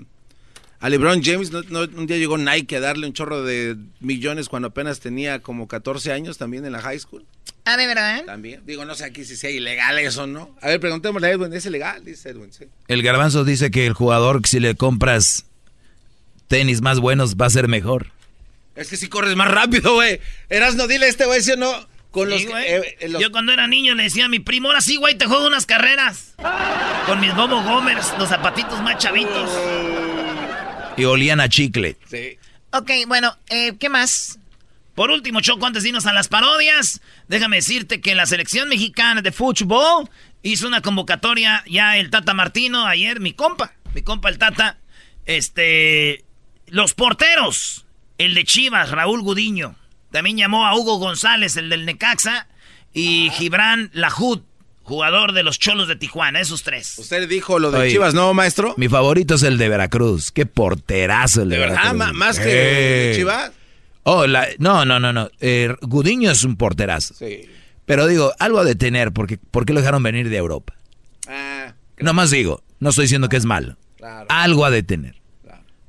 a LeBron James? ¿No, no- un día llegó Nike a darle un chorro de millones cuando apenas tenía como 14 años también en la high school. Ah, de verdad. También. Digo, no sé aquí si sea ilegal eso, ¿no? A ver, preguntémosle a Edwin, ¿es ilegal? Dice Edwin, sí. El garbanzo dice que el jugador, si le compras tenis más buenos, va a ser mejor. Es que si corres más rápido, güey. Erasno, dile a este güey, ¿sí o no? Con Sí, los, eh, eh, los- Yo cuando era niño le decía a mi primo, ahora sí, güey, te juego unas carreras. Con mis Bobo Gomers, los zapatitos más chavitos. Y olían a chicle. Sí. Ok, bueno, eh, ¿qué más? Por último, Choco, antes de irnos a las parodias, déjame decirte que la selección mexicana de fútbol hizo una convocatoria ya el Tata Martino ayer, mi compa, mi compa el Tata, este, los porteros, el de Chivas, Raúl Gudiño, también llamó a Hugo González, el del Necaxa, y Gibran Lajud, jugador de los Cholos de Tijuana, esos tres. Usted dijo lo de Oye, Chivas, ¿no, maestro? Mi favorito es el de Veracruz. Qué porterazo el de, ¿De verdad? Veracruz. ¿Ma- más que Eh. Chivas? Oh, la- no, no, no, no. Eh, Gudiño es un porterazo. Sí. Pero digo, algo ha de tener, porque ¿por qué lo dejaron venir de Europa? Ah, Nomás digo, no estoy diciendo que es malo. claro. Algo ha de tener.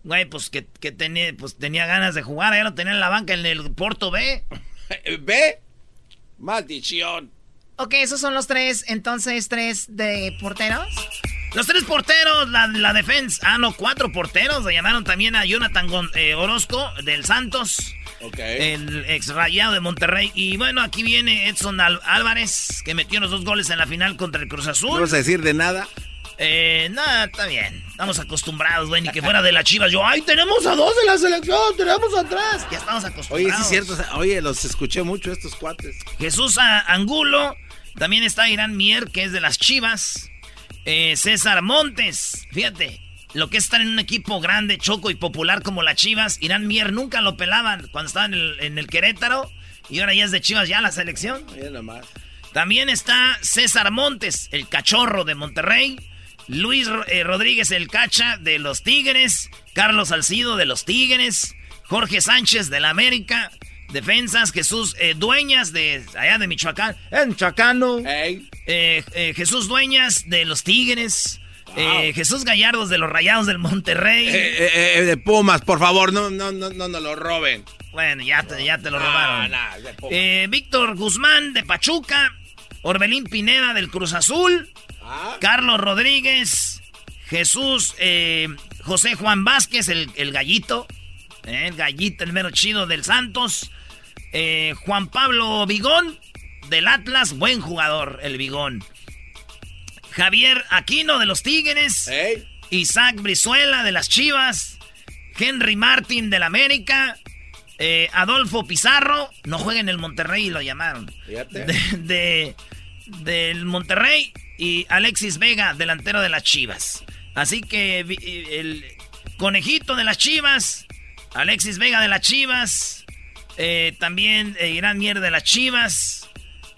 Güey, pues que, que tenía, pues tenía ganas de jugar, ya lo tenía en la banca en el Porto B. ¿Ve? Maldición. Ok, esos son los tres, entonces, tres de porteros. Los tres porteros, la, la defensa. Ah, no, cuatro porteros. Le llamaron también a Jonathan eh, Orozco del Santos. Ok. El ex rayado de Monterrey. Y bueno, aquí viene Edson Al- Álvarez, que metió los dos goles en la final contra el Cruz ¿No Azul. vas a decir de nada? Eh, nada, está bien. Estamos acostumbrados, güey. Ni que fuera de la chivas. Yo, ay, tenemos a dos de la selección, tenemos atrás. Ya estamos acostumbrados. Oye, sí es cierto. Oye, los escuché mucho estos cuates. Jesús Angulo. También está Irán Mier, que es de las Chivas. Eh, César Montes. Fíjate, lo que es estar en un equipo grande, choco y popular como las Chivas. Irán Mier nunca lo pelaban cuando estaba en el, en el Querétaro. Y ahora ya es de Chivas ya la selección. Nomás. También está César Montes, el cachorro de Monterrey. Luis eh, Rodríguez, el cacha de los Tigres. Carlos Salcido de los Tigres. Jorge Sánchez de la América. Defensas, Jesús eh, Dueñas de allá de Michoacán. En Michoacano. Eh, eh, Jesús Dueñas de los Tigres. Eh, Jesús Gallardos de los Rayados del Monterrey. Eh, eh, de Pumas, por favor, no, no, no, no nos lo roben. Bueno, ya te, ya te lo robaron. Víctor Guzmán de Pachuca. Orbelín Pineda del Cruz Azul. Carlos Rodríguez. Jesús eh, José Juan Vázquez, el, el gallito. el gallito, el mero chido del Santos. Eh, Juan Pablo Vigón del Atlas, buen jugador, el Vigón. Javier Aquino de los Tigres. Isaac Brizuela de las Chivas. Henry Martin del América. eh, Adolfo Pizarro. No juega en el Monterrey lo llamaron. Fíjate. De, de- del Monterrey. Y Alexis Vega, delantero de las Chivas. Así que el conejito de las Chivas. Alexis Vega de las Chivas. Eh, también eh, Irán Mier de las Chivas.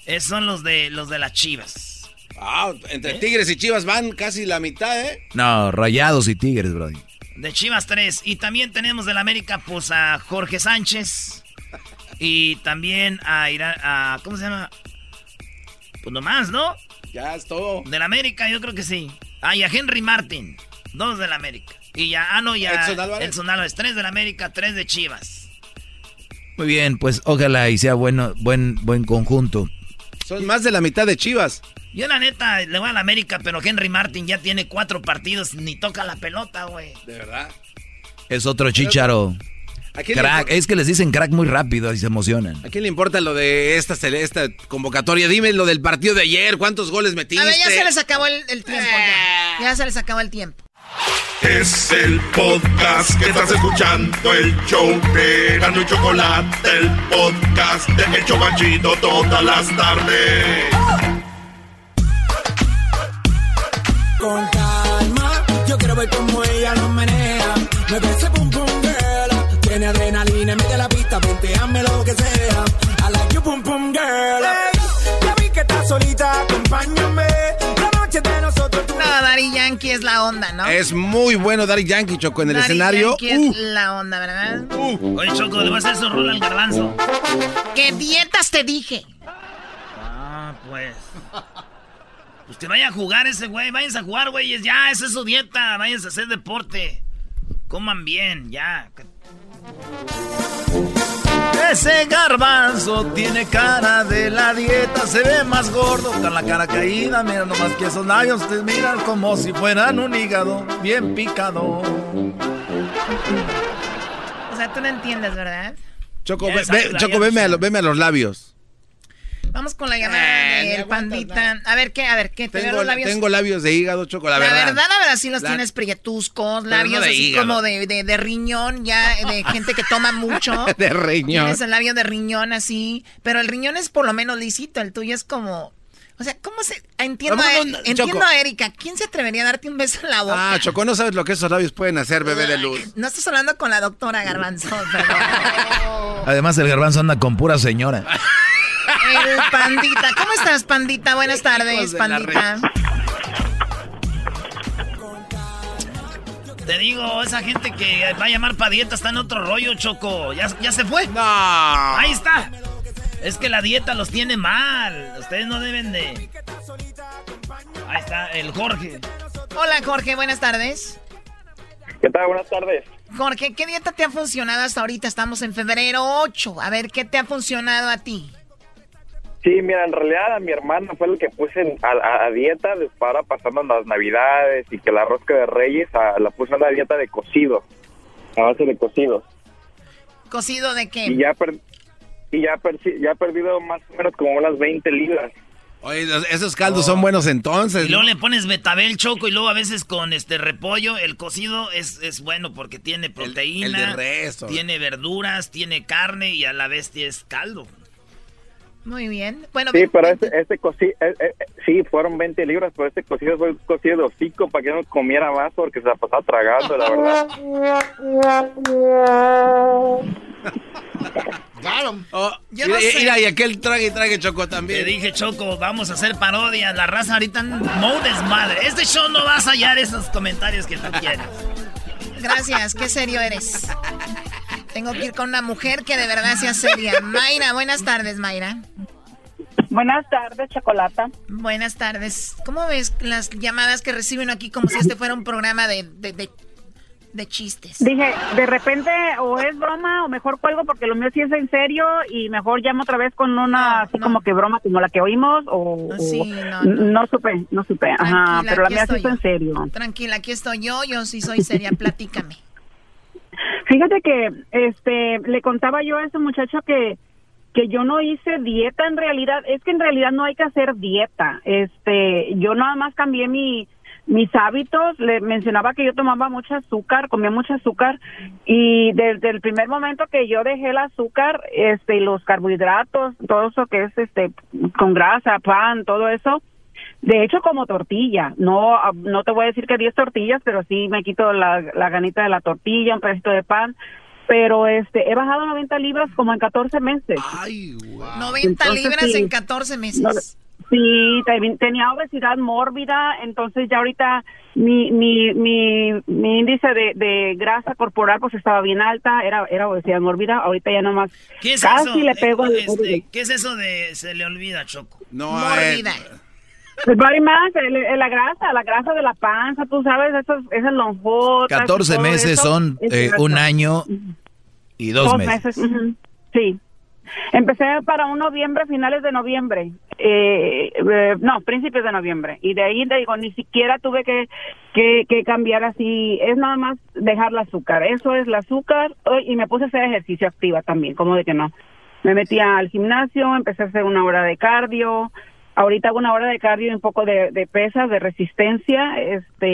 Esos son los de los de las Chivas. Ah, entre Tigres y Chivas van casi la mitad, ¿eh? No, rayados y tigres, bro. De Chivas 3. Y también tenemos del América, pues a Jorge Sánchez. Y también a Irán. A, ¿Cómo se llama? Pues nomás, ¿no? Ya es todo. Del América, yo creo que sí. Ah, y a Henry Martin. Dos del América. Y ya, ah, no, ya. Edson Álvarez. Edson Álvarez. Tres del América, tres de Chivas. Muy bien, pues ojalá y sea bueno, buen, buen conjunto. Son más de la mitad de Chivas. Yo, la neta, le voy a la América, pero Henry Martin ya tiene cuatro partidos, ni toca la pelota, güey. De verdad. Es otro chicharo. ¿A quién, le Crack, es que les dicen crack muy rápido y se emocionan. a quién le importa lo de esta, esta convocatoria? Dime lo del partido de ayer. ¿Cuántos goles metiste? A ver, ya se les acabó el, el tiempo. Ya. ya se les acabó el tiempo. Es el podcast que estás escuchando, el show de Gano y Chocolate, el podcast de El Chobachito todas las tardes. Con calma, yo quiero ver cómo ella lo menea. Me ese pum pum girl. Tiene adrenalina, mete la pista, venteame lo que sea. I like you pum pum girl. Ya vi que estás solita, acompáñame. La noche de nosotros. tú- No, Daddy Yankee es la onda, ¿no? Es muy bueno Daddy Yankee, Choco, en el Daddy escenario. Yankee Uh, es la onda, ¿verdad? Oye, Choco, le vas a hacer su rol al garbanzo. ¿Qué dietas te dije? Ah, pues. Pues que vaya a jugar ese güey. Váyanse a jugar, güeyes. Ya, esa es su dieta. Váyanse a hacer deporte. Coman bien, ya. Ese garbanzo tiene cara de la dieta, se ve más gordo con la cara caída, mira nomás que esos labios te miran como si fueran un hígado bien picado. O sea, tú no entiendes, ¿verdad? Choco, ve- ve- Choco veme, a sé. lo- veme a los labios. Vamos con la llamada Eh, del pandita. A ver, ¿qué? A ver, ¿qué? ¿Te Tengo, los labios? tengo labios de hígado, Choco, la, la verdad. verdad, la verdad, sí los La- tienes prietuscos, labios no de así hígado. como de, de, de riñón, ya de gente que toma mucho. De riñón. Tienes el labio de riñón así, pero el riñón es por lo menos lisito, el tuyo es como... O sea, ¿cómo se...? Entiendo, No, a, no, no, entiendo a Erika. ¿Quién se atrevería a darte un beso en la boca? Ah, Choco, no sabes lo que esos labios pueden hacer, bebé de luz. No estás hablando con la doctora Garbanzo, pero... Además el garbanzo anda con pura señora. El pandita. ¿Cómo estás, pandita? Buenas tardes, pandita. Te digo, esa gente que va a llamar para dieta está en otro rollo, Choco. ¿Ya, ya se fue? No. Ahí está. Es que la dieta los tiene mal. Ustedes no deben de... Ahí está, el Jorge. Hola, Jorge, buenas tardes. ¿Qué tal? Buenas tardes. Jorge, ¿qué dieta te ha funcionado hasta ahorita? Estamos en febrero 8. A ver, ¿qué te ha funcionado a ti? Sí, mira, en realidad a mi hermano fue el que puse a, a- a dieta de- para pasando las navidades y que la rosca de reyes a- la puse a la dieta de cocido, a base de cocido. ¿Cocido de Y qué? ya, per- y ya, perci- ya he perdido más o menos como unas 20 libras. Oye, esos caldos son buenos entonces. Y luego ¿no? le pones betabel, Choco, y luego a veces con este repollo. El cocido es, es bueno porque tiene proteína. el de resto. Tiene verduras, tiene carne y a la vez es caldo. Muy bien. Bueno, Sí, pero este, este cocido, sí, fueron 20 libras, pero este cocido fue un cocido de hocico para que no comiera más porque se la pasaba tragando, la verdad. Oh, Yo mira, no sé. mira, y aquel trague y trague Choco también. Te dije, Choco, vamos a hacer parodia. La raza ahorita no desmadre. Este show no vas a hallar esos comentarios que tú quieres. Gracias, qué serio eres. Tengo que ir con una mujer que de verdad sea seria. Mayra, buenas tardes, Mayra. Buenas tardes, Chocolata. Buenas tardes. ¿Cómo ves las llamadas que reciben aquí como si este fuera un programa de, de, de, chistes? Dije, de repente o es broma o mejor cuelgo porque lo mío sí es en serio y mejor llamo otra vez con una así como que broma como la que oímos o, Sí, no, no, supe, no supe. Ajá, pero la mía sí es en serio. Tranquila, aquí estoy yo, yo sí soy seria, platícame. Fíjate que este le contaba yo a ese muchacho que que yo no hice dieta en realidad, es que en realidad no hay que hacer dieta. Este, yo nada más cambié mi mis hábitos, le mencionaba que yo tomaba mucho azúcar, comía mucho azúcar. Y desde el primer momento que yo dejé el azúcar, este, los carbohidratos, todo eso que es este con grasa, pan, todo eso, de hecho, como tortilla. No, ah, no te voy a decir que 10 tortillas, pero sí me quito la, la ganita de la tortilla, un pedacito de pan. Pero este, he bajado 90 libras como en 14 meses. 90 Entonces, libras sí. en 14 meses. No, Sí, te- tenía obesidad mórbida, entonces ya ahorita mi, mi, mi, mi índice de, de grasa corporal pues estaba bien alta, era, era obesidad mórbida, ahorita ya nomás ¿Qué es casi eso? le pego este, ¿Qué es eso de se le olvida, Choco? No, Mordida. El body mass, el- el- la grasa, la grasa de la panza, tú sabes, esos, esas lonjotas. y 14 todo meses eso, son eh, un año y dos, meses. ujú, Sí. Empecé para un noviembre, finales de noviembre. Eh, eh, no, principios de noviembre. Y de ahí te digo, ni siquiera tuve que, que, que cambiar así. Es nada más dejar el azúcar. Eso es el azúcar. Y me puse a hacer ejercicio activa también, como de que no. Me metí al gimnasio, empecé a hacer una hora de cardio. Ahorita hago una hora de cardio y un poco de, de pesas, de resistencia. este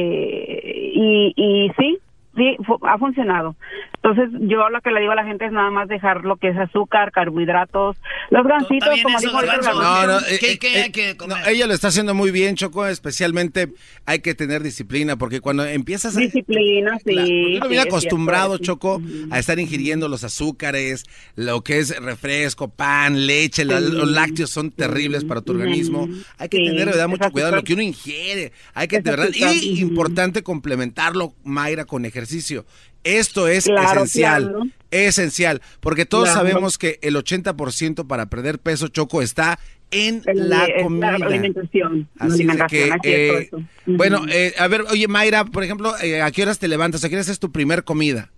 Y, y sí, sí, ha funcionado. Entonces, yo lo que le digo a la gente es nada más dejar lo que es azúcar, carbohidratos, los gansitos, como dijo. No, no, eh, eh, eh, no, ella lo está haciendo muy bien, Choco. Especialmente hay que tener disciplina, porque cuando empiezas a. Disciplina, sí. Uno sí, viene es acostumbrado, cierto. Choco, a estar ingiriendo los azúcares, lo que es refresco, pan, leche, la- Sí. los lácteos son terribles para tu organismo. Hay que Sí, tener, verdad, mucho es cuidado en lo azúcar. que uno ingiere. Hay que, Es de verdad, azúcar, y importante complementarlo, Mayra, con ejercicio. Esto es Claro, esencial. claro. Esencial, porque todos Claro. sabemos que el 80% para perder peso, Choco, está en El- la comida. alimentación. la Así es de alimentación, que, eh, eso. Bueno, eh, a ver, oye Mayra, por ejemplo, eh, ¿a qué horas te levantas? ¿A qué horas es tu primer comida?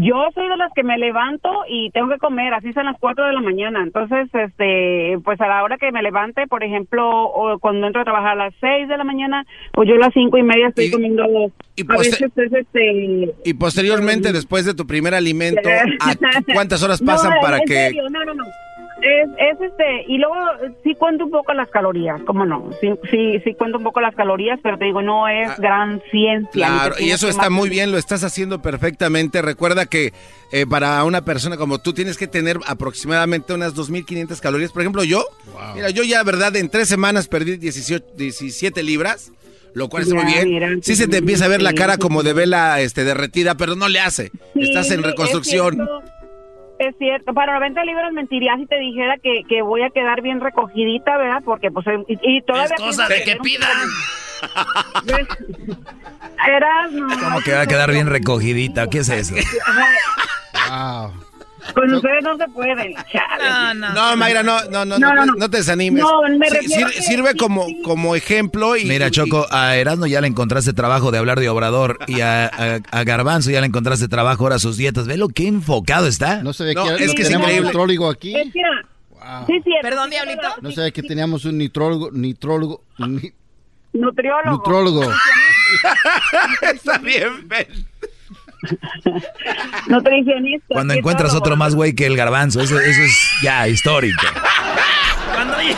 Yo soy de las que me levanto y tengo que comer, así son las 4 de la mañana. Entonces, este, pues a la hora que me levante, por ejemplo, o cuando entro a trabajar a las 6 de la mañana, pues yo a las cinco y media estoy comiendo. a poste- veces es este. Y posteriormente, después de tu primer alimento, ¿a ¿cuántas horas pasan No, para que... serio, no, no, no. Es, es este, y luego sí cuento un poco las calorías, ¿cómo no? Sí, sí, sí cuento un poco las calorías, pero te digo, no es gran ciencia. Ah, Claro, y eso está más- muy bien, lo estás haciendo perfectamente. Recuerda que eh, para una persona como tú tienes que tener aproximadamente unas 2.500 calorías. Por ejemplo, yo, mira, yo ya, verdad, en tres semanas perdí 18, 17 libras, lo cual está Ya, muy bien. mira, sí se te empieza a ver la cara sí, como de vela este, derretida, pero no le hace. Estás en reconstrucción. Es es cierto. para 90 libras mentiría si te dijera que, que voy a quedar bien recogidita, ¿verdad? Porque pues y, y todavía Es cosa de que pidan. Como que va a quedar bien recogidita. ¿Qué es eso? Con ustedes no se puede. chale. No, Mayra, no, no, no, No, no, no, no te desanimes. No, me Sí, refiero sir- que- sirve como, como ejemplo y... Mira, Choco, a Erasmo ya le encontraste trabajo de hablar de Obrador y a, a- a Garbanzo ya le encontraste trabajo ahora sus dietas. Ve lo que enfocado está. No se ve No, que, es que es tenemos increíble. nitrólogo aquí. Es que, sí, cierto. Perdón, Diablito. No se ve que teníamos un nitrólogo, nitrólogo, ni- Nutriólogo. nutrólogo. Está bien, Nutricionista. Cuando encuentras todo. otro más güey que el Garbanzo, eso, eso es ya histórico. Cuando oye,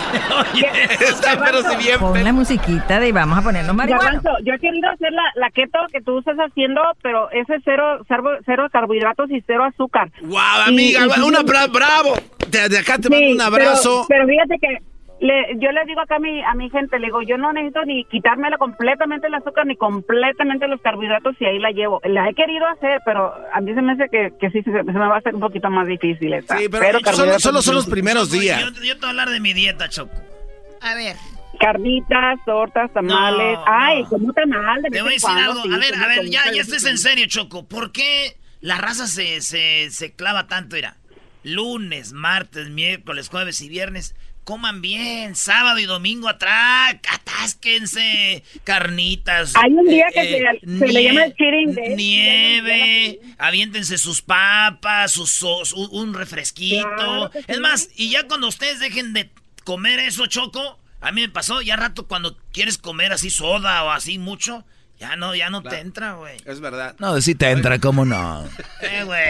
oye, Está pero si bien Pon la musiquita de vamos a ponernos marihuana. Garbanzo, yo he querido hacer la, la keto que tú estás haciendo, pero ese cero, cero, cero carbohidratos y cero azúcar. Guau, Y- amiga, y- una bra- bravo. De, de acá te Sí, mando un pero- abrazo. Pero, fíjate que le, yo le digo acá a mi, a mi gente, le digo, yo no necesito ni quitármela completamente el azúcar ni completamente los carbohidratos y ahí la llevo. La he querido hacer, pero a mí se me hace que, que sí se, se me va a hacer un poquito más difícil esta. Sí, pero solo, carbohidratos solo son los primeros días. yo, yo te voy a hablar de mi dieta, Choco. A ver. Carnitas, tortas, tamales. No, Ay, no. como tamal de Te voy a decir cuando, algo. sí, a ver, a ver, ya, ya estés en serio, Choco. ¿Por qué la raza se, se, se clava tanto, era lunes, martes, miércoles, jueves y viernes. Coman bien, sábado y domingo atrás, atásquense, carnitas. Hay un día que eh, se, se le llama el cheating day. Nieve, aviéntense sus papas, sus, sus- un- refresquito. Claro que sí. Es más, y ya cuando ustedes dejen de comer eso, Choco, a mí me pasó, ya rato cuando quieres comer así soda o así mucho, ya no, ya no te entra, güey. Es verdad. No, si te entra, ¿cómo no? Eh, güey.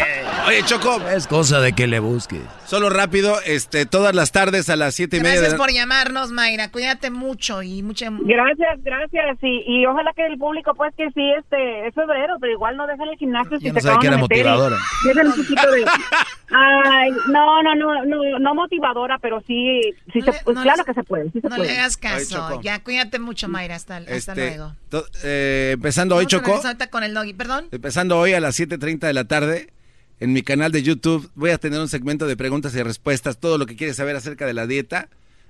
Oye, Choco. Es cosa de que le busques. Solo rápido, este, todas las tardes a las siete y media Gracias por llamarnos, Mayra. Cuídate mucho y mucha... Gracias, gracias. Y, y ojalá que el público, pues que sí, este, es febrero, pero igual no dejen el gimnasio si no se sabía acaban que era meter y motivadora. dejen un poquito de... Ay, no, no, no, no, no motivadora, pero sí, sí se, pues, no claro les- que se puede, sí se No puede. le hagas caso. Ya, cuídate mucho, Mayra. Hasta, hasta Este, luego. to- eh, empezando hoy, Vamos Choco. ahorita con el doggy. Perdón. Empezando hoy a las 7.30 de la tarde, en mi canal de YouTube, voy a tener un segmento de preguntas y respuestas, todo lo que quieres saber acerca de la dieta.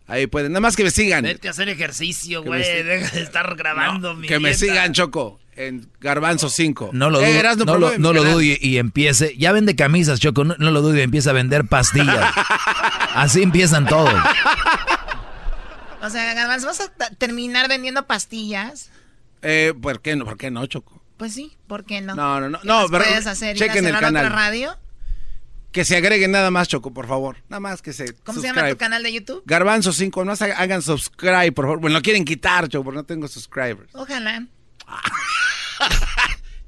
Ahí pueden, nada más que me sigan. Vete a hacer ejercicio, Que me güey. Deja de estar grabando mi que me sigan, Choco, en Garbanzo 5. No lo Eh, dudo, no lo, no lo canal. dudo y, y empiece. Ya vende camisas, Choco, no, no lo dudo y empieza a vender pastillas. Así empiezan todos. O sea, Garbanzo, ¿vas a terminar vendiendo pastillas? Eh, ¿por qué no? ¿Por qué no, Choco? Pues sí, ¿por qué no? No, no, no. ¿Qué no pero puedes hacer? ¿Ir a chequen el otra canal. radio? Que se agreguen nada más, Choco, por favor. Nada más que se ¿Cómo se llama tu canal de YouTube? Garbanzo 5, no hagan subscribe, por favor. Bueno, lo quieren quitar, Choco, porque no tengo subscribers. Ojalá.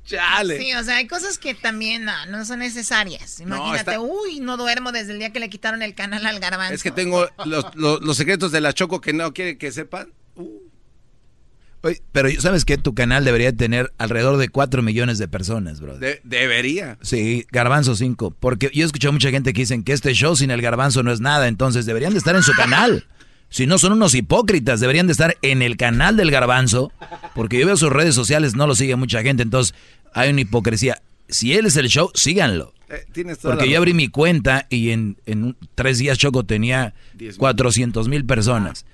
Chale. Sí, o sea, hay cosas que también no, no son necesarias. Imagínate, está- uy, no duermo desde el día que le quitaron el canal al Garbanzo. Es que tengo los, los- los secretos de la Choco que no quiere que sepan. Oye, pero ¿sabes qué? Tu canal debería tener alrededor de 4 millones de personas, bro. De- debería. Sí, Garbanzo 5. Porque yo he escuchado mucha gente que dicen que este show sin el Garbanzo no es nada. Entonces deberían de estar en su canal. Si no son unos hipócritas, deberían de estar en el canal del Garbanzo. Porque yo veo sus redes sociales, no lo sigue mucha gente. Entonces hay una hipocresía. Si él es el show, síganlo. Eh, tienes toda Porque yo abrí mi cuenta y en, en un- tres días Choco tenía 400 mil personas.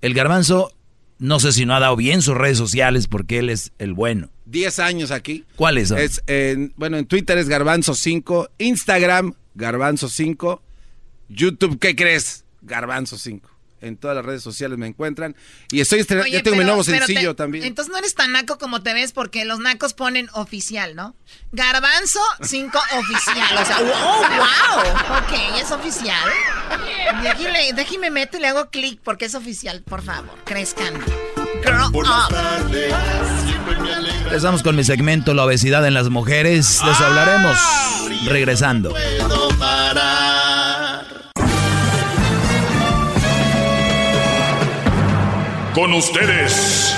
El Garbanzo, no sé si no ha dado bien sus redes sociales porque él es el bueno. 10 años aquí. ¿Cuáles son? Es, en- bueno, en Twitter es Garbanzo 5, Instagram Garbanzo 5, YouTube, ¿qué crees? Garbanzo 5. En todas las redes sociales me encuentran. Y estoy estrenando, Oye, ya tengo mi nuevo sencillo te- también. Entonces no eres tan naco como te ves porque los nacos ponen oficial, ¿no? Garbanzo 5 oficial. O sea, oh, wow. Ok, es oficial. Déjeme, déjeme meto y le hago clic porque es oficial, por favor. Crezcan. Grow Por las up. tardes, siempre me alegra. Empezamos con mi segmento La obesidad en las mujeres. Eso hablaremos regresando. Puedo parar. Con ustedes.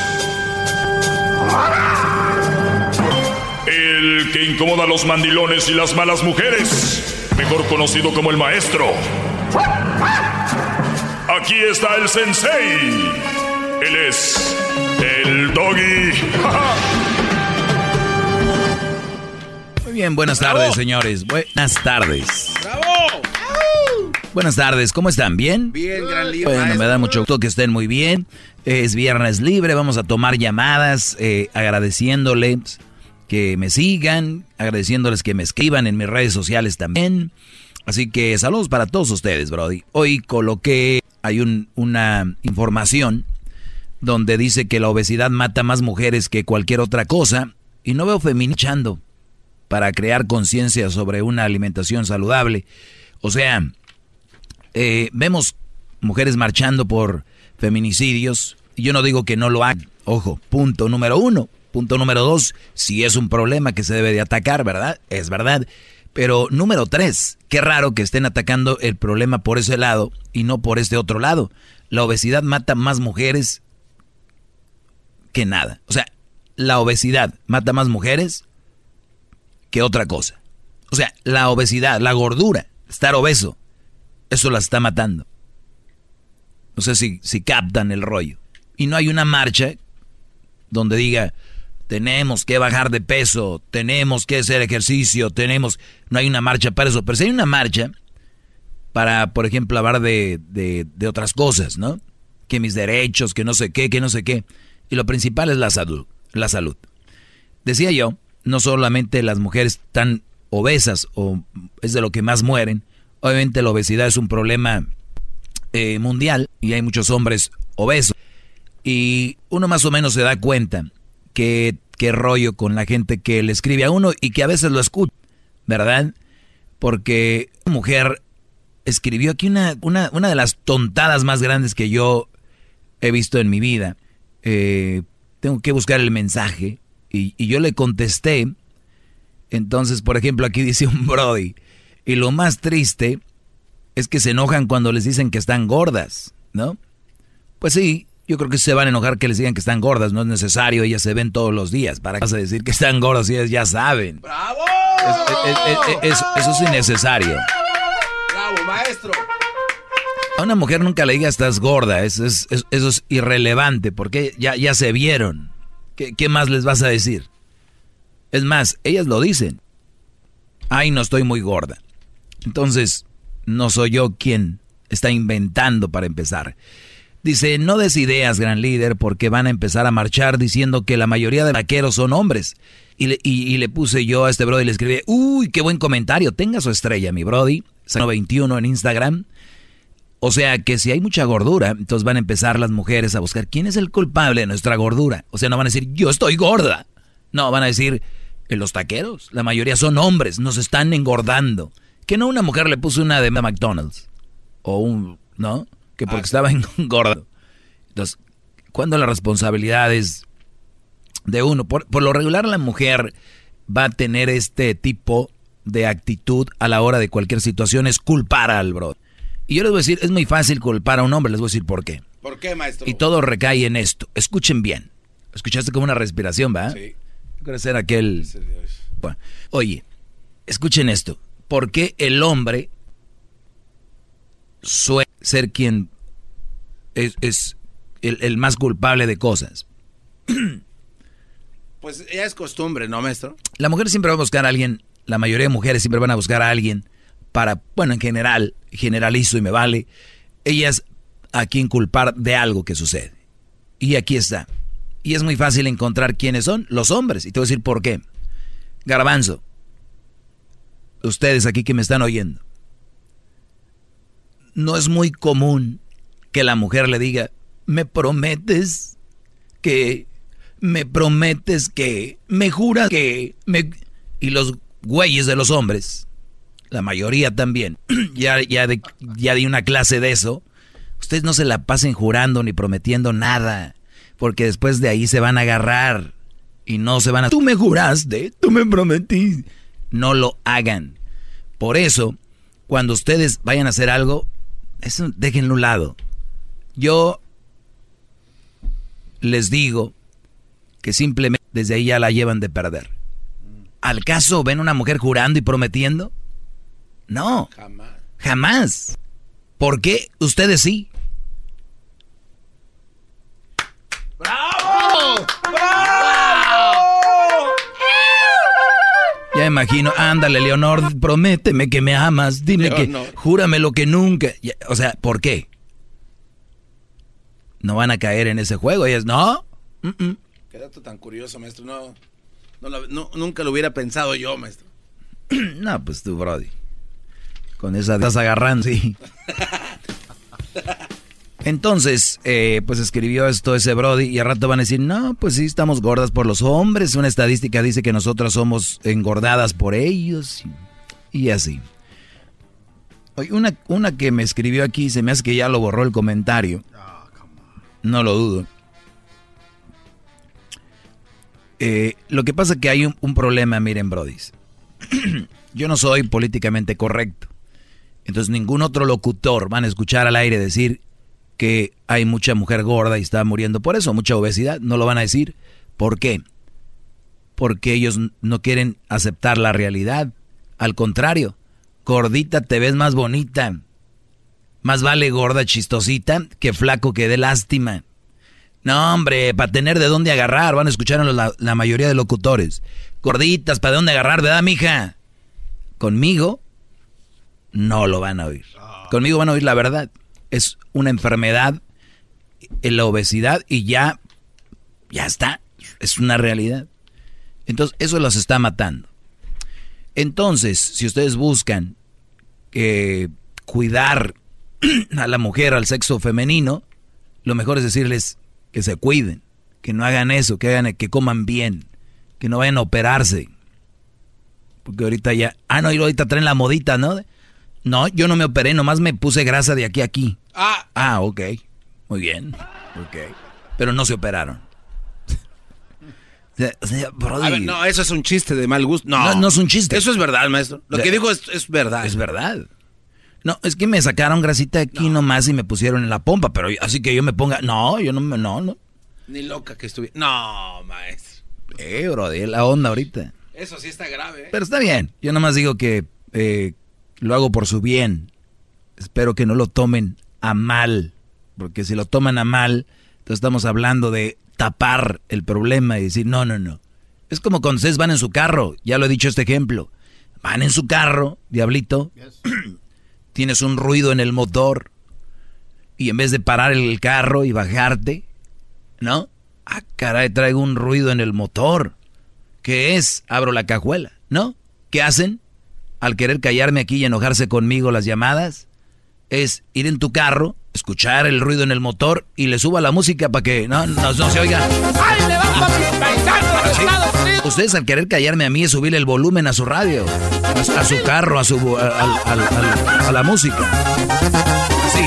El que incomoda a los mandilones y las malas mujeres. Mejor conocido como el maestro. Aquí está el sensei. Él es el doggy. Muy bien, buenas tardes, señores. Buenas tardes. ¡Bravo! Buenas tardes, ¿cómo están? ¿Bien? Bien, gran libro. Bueno, me da mucho gusto que estén muy bien. Es viernes libre, vamos a tomar llamadas eh, agradeciéndoles que me sigan, agradeciéndoles que me escriban en mis redes sociales también. Así que saludos para todos ustedes, Brody. Hoy coloqué, hay un- una información donde dice que la obesidad mata más mujeres que cualquier otra cosa y no veo feminizando para crear conciencia sobre una alimentación saludable. O sea, eh, vemos mujeres marchando por feminicidios. Yo no digo que no lo hagan. Ojo, punto número uno. Punto número dos, si es un problema que se debe de atacar, ¿verdad? Es verdad. Pero número tres, qué raro que estén atacando el problema por ese lado y no por este otro lado. La obesidad mata más mujeres que nada. O sea, la obesidad mata más mujeres que otra cosa. O sea, la obesidad, la gordura, estar obeso, eso las está matando. No sé si, si captan el rollo. Y no hay una marcha donde diga, tenemos que bajar de peso, tenemos que hacer ejercicio, tenemos... No hay una marcha para eso, pero si hay una marcha para, por ejemplo, hablar de, de, de otras cosas, ¿no? Que mis derechos, que no sé qué, que no sé qué. Y lo principal es la salud, la salud. Decía yo, no solamente las mujeres están obesas o es de lo que más mueren. Obviamente la obesidad es un problema eh, mundial y hay muchos hombres obesos. Y uno más o menos se da cuenta que qué rollo con la gente que le escribe a uno y que a veces lo escucha, ¿verdad? Porque una mujer escribió aquí una, una, una de las tontadas más grandes que yo he visto en mi vida. Eh, tengo que buscar el mensaje y, y yo le contesté. Entonces, por ejemplo, aquí dice un Brody. Y lo más triste es que se enojan cuando les dicen que están gordas, ¿no? Pues sí, yo creo que se van a enojar que les digan que están gordas, no es necesario, ellas se ven todos los días. ¿Para qué vas a decir que están gordas y ellas ya saben? ¡Bravo! eso es innecesario. ¡Bravo, maestro! A una mujer nunca le diga estás gorda, eso es, eso es irrelevante, porque ya, ya se vieron. ¿Qué, ¿Qué más les vas a decir? Es más, ellas lo dicen. Ay, no estoy muy gorda. Entonces, no soy yo quien está inventando para empezar. Dice, no des ideas, gran líder, porque van a empezar a marchar diciendo que la mayoría de vaqueros son hombres. Y le, y, le puse yo a este brody y le escribí, uy, qué buen comentario, tenga su estrella, mi brody, 21 en Instagram. O sea que si hay mucha gordura, entonces van a empezar las mujeres a buscar quién es el culpable de nuestra gordura. O sea, no van a decir, yo estoy gorda. No, van a decir, los taqueros, la mayoría son hombres, nos están engordando. Que no una mujer le puso una de McDonald's. O un, ¿no? que porque estaba engordado. Entonces, cuando la responsabilidad es de uno, por, lo regular la mujer va a tener este tipo de actitud a la hora de cualquier situación, es culpar al bro. Y yo les voy a decir, es muy fácil culpar a un hombre, les voy a decir por qué. ¿Por qué, maestro? Y todo recae en esto. Escuchen bien. Escuchaste como una respiración, ¿va? Sí. Quiero ser aquel... Bueno, oye, escuchen esto. ¿Por qué el hombre suele ser quien es, el, más culpable de cosas. Pues ya es costumbre, ¿no, maestro? La mujer siempre va a buscar a alguien, la mayoría de mujeres siempre van a buscar a alguien para, bueno, en general, generalizo y me vale, ellas a quien culpar de algo que sucede. Y aquí está. Y es muy fácil encontrar quiénes son los hombres. Y te voy a decir por qué. Garbanzo, ustedes aquí que me están oyendo, no es muy común que la mujer le diga, me prometes que, me prometes que, me jura que, me... Y los güeyes de los hombres, la mayoría también, ya, de, ya di una clase de eso, ustedes no se la pasen jurando ni prometiendo nada, porque después de ahí se van a agarrar y no se van a... Tú me juraste, tú me prometí. No lo hagan. Por eso, cuando ustedes vayan a hacer algo, eso déjenlo a un lado. Yo les digo que simplemente desde ahí ya la llevan de perder. ¿Al caso ven una mujer jurando y prometiendo? No. Jamás. Jamás. ¿Por qué ustedes sí? ¡Bravo! ¡Bravo! Ya imagino, ándale, Leonor, prométeme que me amas, dime que, júrame lo que nunca. O sea, ¿por qué? no van a caer en ese juego. Ellas, no. Qué dato tan curioso, maestro. No, nunca lo hubiera pensado yo, maestro. no, pues tú, Brody. Con esa estás agarrando, sí. Entonces, eh, pues escribió esto ese Brody y al rato van a decir, no, pues sí, estamos gordas por los hombres. Una estadística dice que nosotras somos engordadas por ellos y, así. Oye, una, una que me escribió aquí, se me hace que ya lo borró el comentario. No lo dudo. Eh, lo que pasa es que hay un, problema, miren, Brody. Yo no soy políticamente correcto. Entonces ningún otro locutor van a escuchar al aire decir que hay mucha mujer gorda y está muriendo por eso, mucha obesidad. No lo van a decir. ¿Por qué? Porque ellos no quieren aceptar la realidad. Al contrario, gordita te ves más bonita. Más vale gorda chistosita que flaco que dé lástima. No, hombre, para tener de dónde agarrar, van a escuchar a la, la mayoría de locutores. Gorditas, ¿para dónde agarrar, verdad, mija? Conmigo no lo van a oír. Conmigo van a oír la verdad. Es una enfermedad en la obesidad y ya, ya está. Es una realidad. Entonces, eso los está matando. Entonces, si ustedes buscan eh, cuidar a la mujer, al sexo femenino, lo mejor es decirles que se cuiden, que no hagan eso, que hagan que coman bien, que no vayan a operarse. Porque ahorita ya, ah, no, y ahorita traen la modita, ¿no? No, yo no me operé, nomás me puse grasa de aquí a aquí. Ah, Ah, ok. Muy bien. Ok. Pero no se operaron. O sea, Brody, a ver, no, eso es un chiste de mal gusto. No, No, no es un chiste. Eso es verdad, maestro. Lo De- que dijo es, es verdad. Es verdad. No, es que me sacaron grasita aquí nomás y me pusieron en la pompa, pero así que yo me ponga. No, yo no me. No, no. Ni loca que estuviera. No, maestro. Eh, Brody, la onda ahorita. Eso sí está grave, ¿eh? Pero está bien. Yo nomás digo que eh, lo hago por su bien. Espero que no lo tomen a mal. Porque si lo toman a mal, entonces estamos hablando de tapar el problema y decir, no, no, no. Es como cuando ustedes van en su carro. Ya lo he dicho este ejemplo. Van en su carro, diablito. Tienes un ruido en el motor. Y en vez de parar el carro y bajarte, ¿no? Ah, caray, traigo un ruido en el motor. ¿Qué es? Abro la cajuela, ¿no? ¿Qué hacen? Al querer callarme aquí y enojarse conmigo las llamadas, es ir en tu carro, escuchar el ruido en el motor y le suba la música para que no, no, no se oiga. ¡Ay, le va para mis paisanos de Sí. Ustedes al querer callarme a mí es subirle el volumen a su radio, a, su- a su carro, a su a, a la música. Así.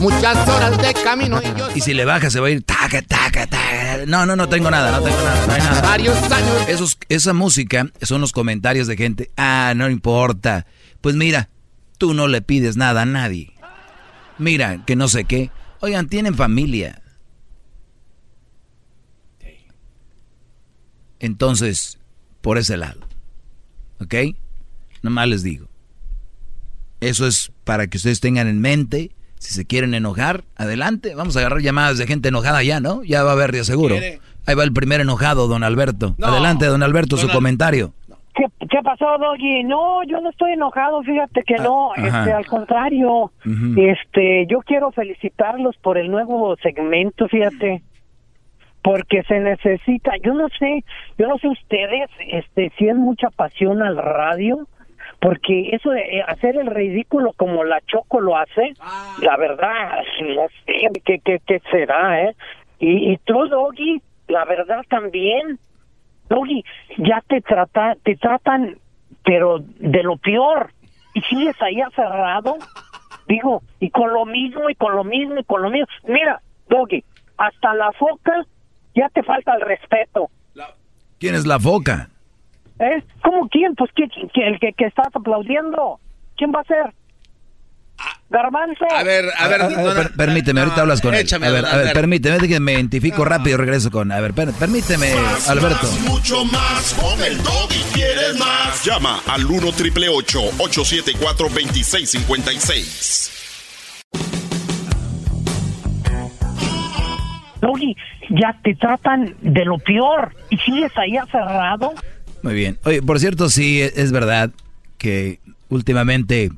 Muchas horas de camino y yo Y si le baja se va a ir taca, taca, taca. No, no, no tengo nada, no tengo nada, no hay nada. varios años. Esos, esa música son los comentarios de gente. Ah, no importa. Pues mira, tú no le pides nada a nadie. Mira, que no sé qué. Oigan, tienen familia. Entonces, por ese lado. ¿Ok? Nomás les digo. Eso es para que ustedes tengan en mente. Si se quieren enojar, adelante. Vamos a agarrar llamadas de gente enojada ya, ¿no? Ya va a haber de seguro. ¿Quiere? Ahí va el primer enojado, don Alberto. No. Adelante, don Alberto, su Al- comentario. ¿Qué, qué pasó, Doggy? No, yo no estoy enojado, fíjate que no, Ah, este, al contrario, este, yo quiero felicitarlos por el nuevo segmento, fíjate, porque se necesita, yo no sé, yo no sé ustedes, este, si es mucha pasión al radio, porque eso de eh, hacer el ridículo como la Choco lo hace, la verdad, no sé qué, qué, qué será, ¿eh? Y, y tú, Doggy, la verdad también. Doggy, ya te trata, te tratan, pero de lo peor. Y sigues ahí aferrado. Digo, y con lo mismo, y con lo mismo, y con lo mismo. Mira, Doggy, hasta la foca ya te falta el respeto. ¿Quién es la foca? ¿Eh? ¿Cómo quién? Pues ¿quién, quién- el que, que estás aplaudiendo. ¿Quién va a ser? Garbanzo. A ver, a ver, Ah, ah, per- permíteme, ahorita hablas con él. échame, A ver, a ver, permíteme, que me identifico rápido y regreso con. A ver, per- permíteme, Alberto. Más, mucho más. Con el doggy quieres más. Llama al 1 triple 874 2656. Doggy, ya te tratan de lo peor. Y sigues ahí aferrado. Muy bien. Oye, por cierto, sí, e- es verdad que últimamente.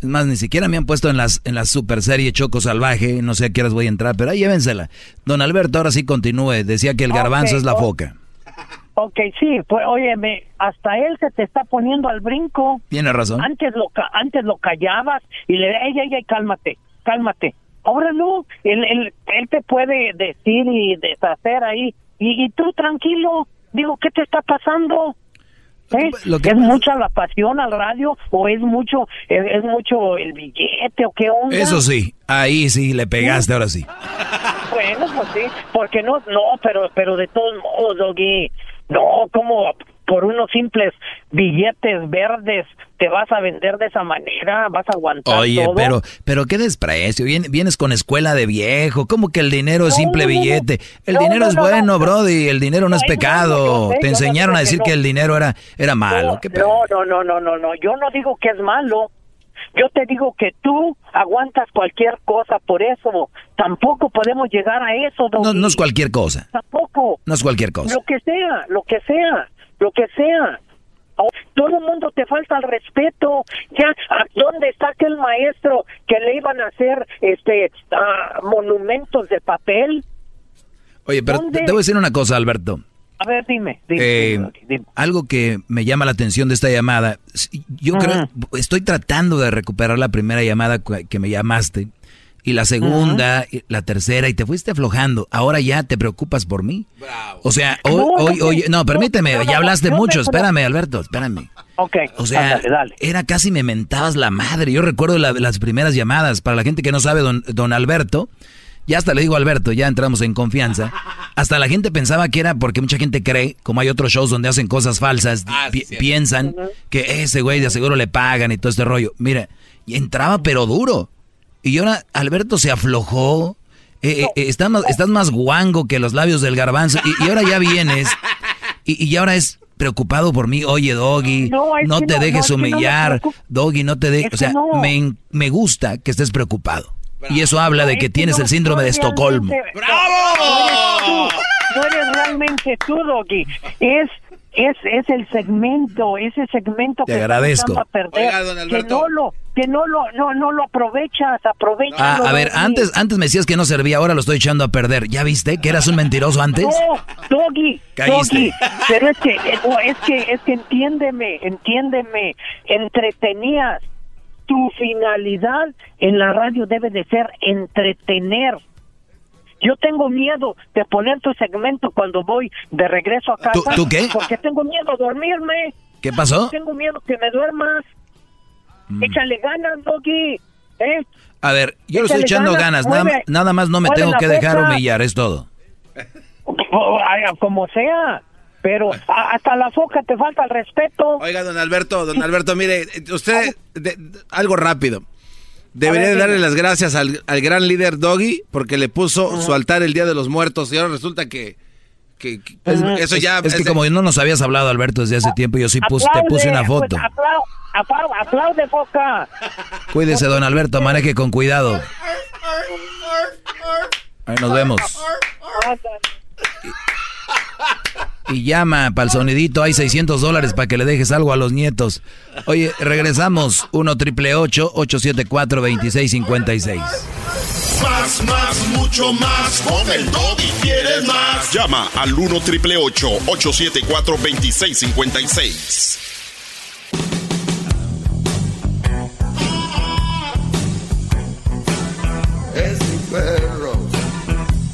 Es más, ni siquiera me han puesto en las en la super serie Choco Salvaje. No sé a qué horas voy a entrar, pero ahí llévensela. Don Alberto, ahora sí continúe. Decía que el garbanzo es la foca. Ok, sí, pues óyeme, hasta él se te está poniendo al brinco. Tiene razón. Antes lo antes lo callabas y le ey, ey, ey, cálmate, cálmate. Ahora no, él, él, él te puede decir y deshacer ahí. Y, y tú tranquilo, digo, ¿qué te está pasando? ¿Eh? Lo que ¿Es pasa- mucha la pasión al radio o es mucho es, es mucho el billete o qué onda? Eso sí, ahí sí le pegaste, ahora sí. Bueno, pues sí, porque no, no, pero, pero de todos modos, Doggy, no, como por unos simples billetes verdes te vas a vender de esa manera, vas a aguantar Oye, todo. pero, pero qué desprecio. Vien- vienes con escuela de viejo. ¿Cómo que el dinero es simple no, billete? El No, dinero no, es no, bueno, no. Brody. El dinero no es pecado. sé, Te enseñaron a decir no. que el dinero era, era malo. ¿Qué pe- no, no, no, no, no, no, yo no digo que es malo. Yo te digo que tú aguantas cualquier cosa por eso. Tampoco podemos llegar a eso, no, no es cualquier cosa. Tampoco. No es cualquier cosa. Lo que sea, lo que sea, lo que sea. Oh, Todo el mundo te falta el respeto. Ya, ¿a ¿dónde está aquel maestro que le iban a hacer este ah, monumentos de papel? Oye, pero te, ¿Dónde? te voy a decir una cosa, Alberto. A ver, dime. dime, Eh, dime, dime. algo que me llama la atención de esta llamada, yo creo, estoy tratando de recuperar la primera llamada que me llamaste, y la segunda, y la tercera, y te fuiste aflojando. Ahora ya te preocupas por mí. O sea, hoy, No, no hoy, hoy, no, permíteme, no, ya hablaste mucho, espérame, Alberto, espérame. Ok, O sea, ándale, dale. era casi me mentabas la madre. Yo recuerdo la- las primeras llamadas. Para la gente que no sabe, don, don Alberto, ya hasta le digo Alberto, ya entramos en confianza. Hasta la gente pensaba que era porque mucha gente cree, como hay otros shows donde hacen cosas falsas, pi- piensan que ese güey de seguro le pagan y todo este rollo. Mira, y entraba pero duro. Y ahora Alberto se aflojó. Eh, eh, eh, estás, más, estás más guango que los labios del garbanzo. Y, y ahora ya vienes. Y, y ahora es preocupado por mí. Oye, Doggy, no, No, te no, dejes no, humillar. Doggy, no te dejes. Es O sea, me, me gusta que estés preocupado. Y eso habla de que tienes el síndrome de Estocolmo. realmente- No eres tú, no eres realmente tú, Doggy. Es, es, es el segmento, ese segmento Te que agradezco. a perder, Oiga, don que no lo, que no lo, no, no lo aprovechas, aprovechas. Ah, a ver, antes, antes me decías que no servía, ahora lo estoy echando a perder. ¿Ya viste que eras un mentiroso antes? No, Doggy. Doggy, pero es que, eh, es que, es que entiéndeme, entiéndeme, entretenías. Tu finalidad en la radio debe de ser entretener. Yo tengo miedo de poner tu segmento cuando voy de regreso a casa. ¿Tú- tú qué? Porque tengo miedo a dormirme. ¿Qué pasó? Tengo miedo que me duermas. Mm. Échale ganas, Doggy. ¿eh? A ver, yo le estoy echando ganas, ganas. Nada, más no me tengo que dejar boca. humillar, es todo. O- ay, Como sea. Pero hasta la foca te falta el respeto. Oiga, don Alberto, don Alberto, mire, usted, de- de- algo rápido. Debería ver, de darle dime. las gracias al, al gran líder Doggy porque le puso su altar el Día de los Muertos y ahora resulta que, que- que- eso ya... Es, es que de- como no nos habías hablado, Alberto, desde hace tiempo, yo sí puse, te puse una Aplaude, foto. pues, aplau- aplau- aplaude, foca. Cuídese, don Alberto, maneje con cuidado. Ahí nos vemos. Y llama para el sonidito, hay 600 dólares para que le dejes algo a los nietos. Oye, regresamos, 1 triple 874 2656 Más, más, mucho más. Con el Doggy quieres más. Llama al 1 triple 874 2656. Es mi perro.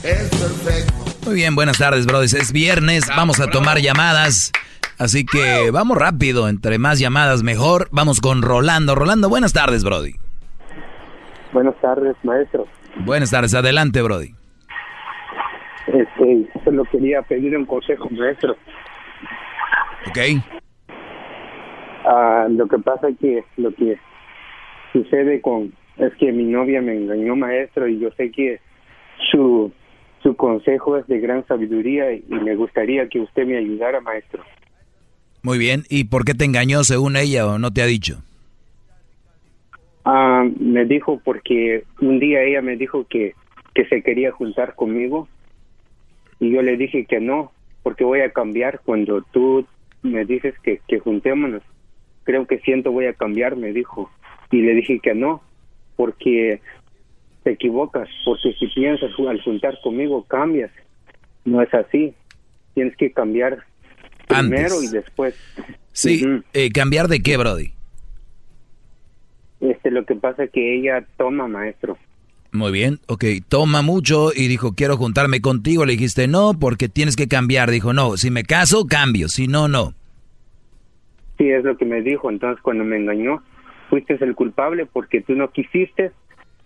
Es perfecto. Muy bien, buenas tardes, brothers. Es viernes, vamos a tomar llamadas. Así que vamos rápido, entre más llamadas mejor. Vamos con Rolando. Rolando, buenas tardes, Brody. Buenas tardes, maestro. Buenas tardes, adelante, Brody. Este, solo quería pedir un consejo, maestro. Ok. Ah, lo que pasa que lo que sucede con es que mi novia me engañó, maestro, y yo sé que su su consejo es de gran sabiduría y me gustaría que usted me ayudara, maestro. Muy bien. ¿Y por qué te engañó según ella o no te ha dicho? Ah, me dijo porque un día ella me dijo que que se quería juntar conmigo y yo le dije que no, porque voy a cambiar cuando tú me dices que, que juntémonos. Creo que siento voy a cambiar, me dijo. Y le dije que no, porque te equivocas, porque si piensas al juntar conmigo cambias. No es así. Tienes que cambiar primero Antes. y después. Sí, eh, ¿cambiar de qué, Brody? Este, lo que pasa es que ella toma, maestro. Muy bien, ok, toma mucho y dijo, quiero juntarme contigo. Le dijiste, no, porque tienes que cambiar. Dijo, no, si me caso, cambio, si no, no. Sí, es lo que me dijo. Entonces, cuando me engañó, fuiste el culpable porque tú no quisiste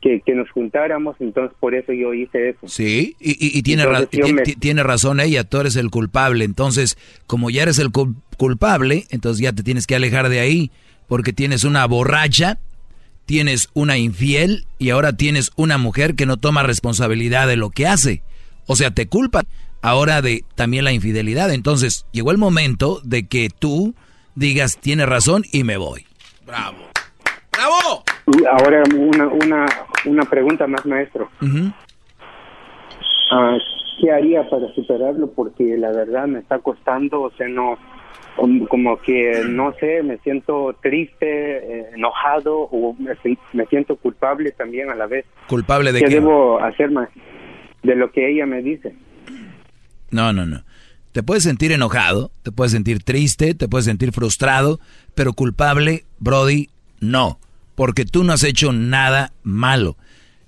que, que nos juntáramos. Entonces, por eso yo hice eso. Sí, y, y- y tiene, Entonces, me- tiene razón ella, tú eres el culpable. Entonces, como ya eres el cul- culpable, entonces ya te tienes que alejar de ahí, porque tienes una borracha, tienes una infiel y ahora tienes una mujer que no toma responsabilidad de lo que hace. O sea, te culpa ahora de también la infidelidad. Entonces, llegó el momento de que tú digas, tienes razón y me voy. ¡Bravo! ¡Bravo! Ahora, una, una, una pregunta más, maestro. Ah, ¿Qué haría para superarlo? Porque la verdad me está costando, o sea, no, como- que, no sé, me siento triste, eh, enojado o me siento culpable también a la vez. ¿Culpable de ¿Qué qué? debo hacer más? De lo que ella me dice. No, no, no. Te puedes sentir enojado, te puedes sentir triste, te puedes sentir frustrado, pero culpable, Brody, no, porque tú no has hecho nada malo.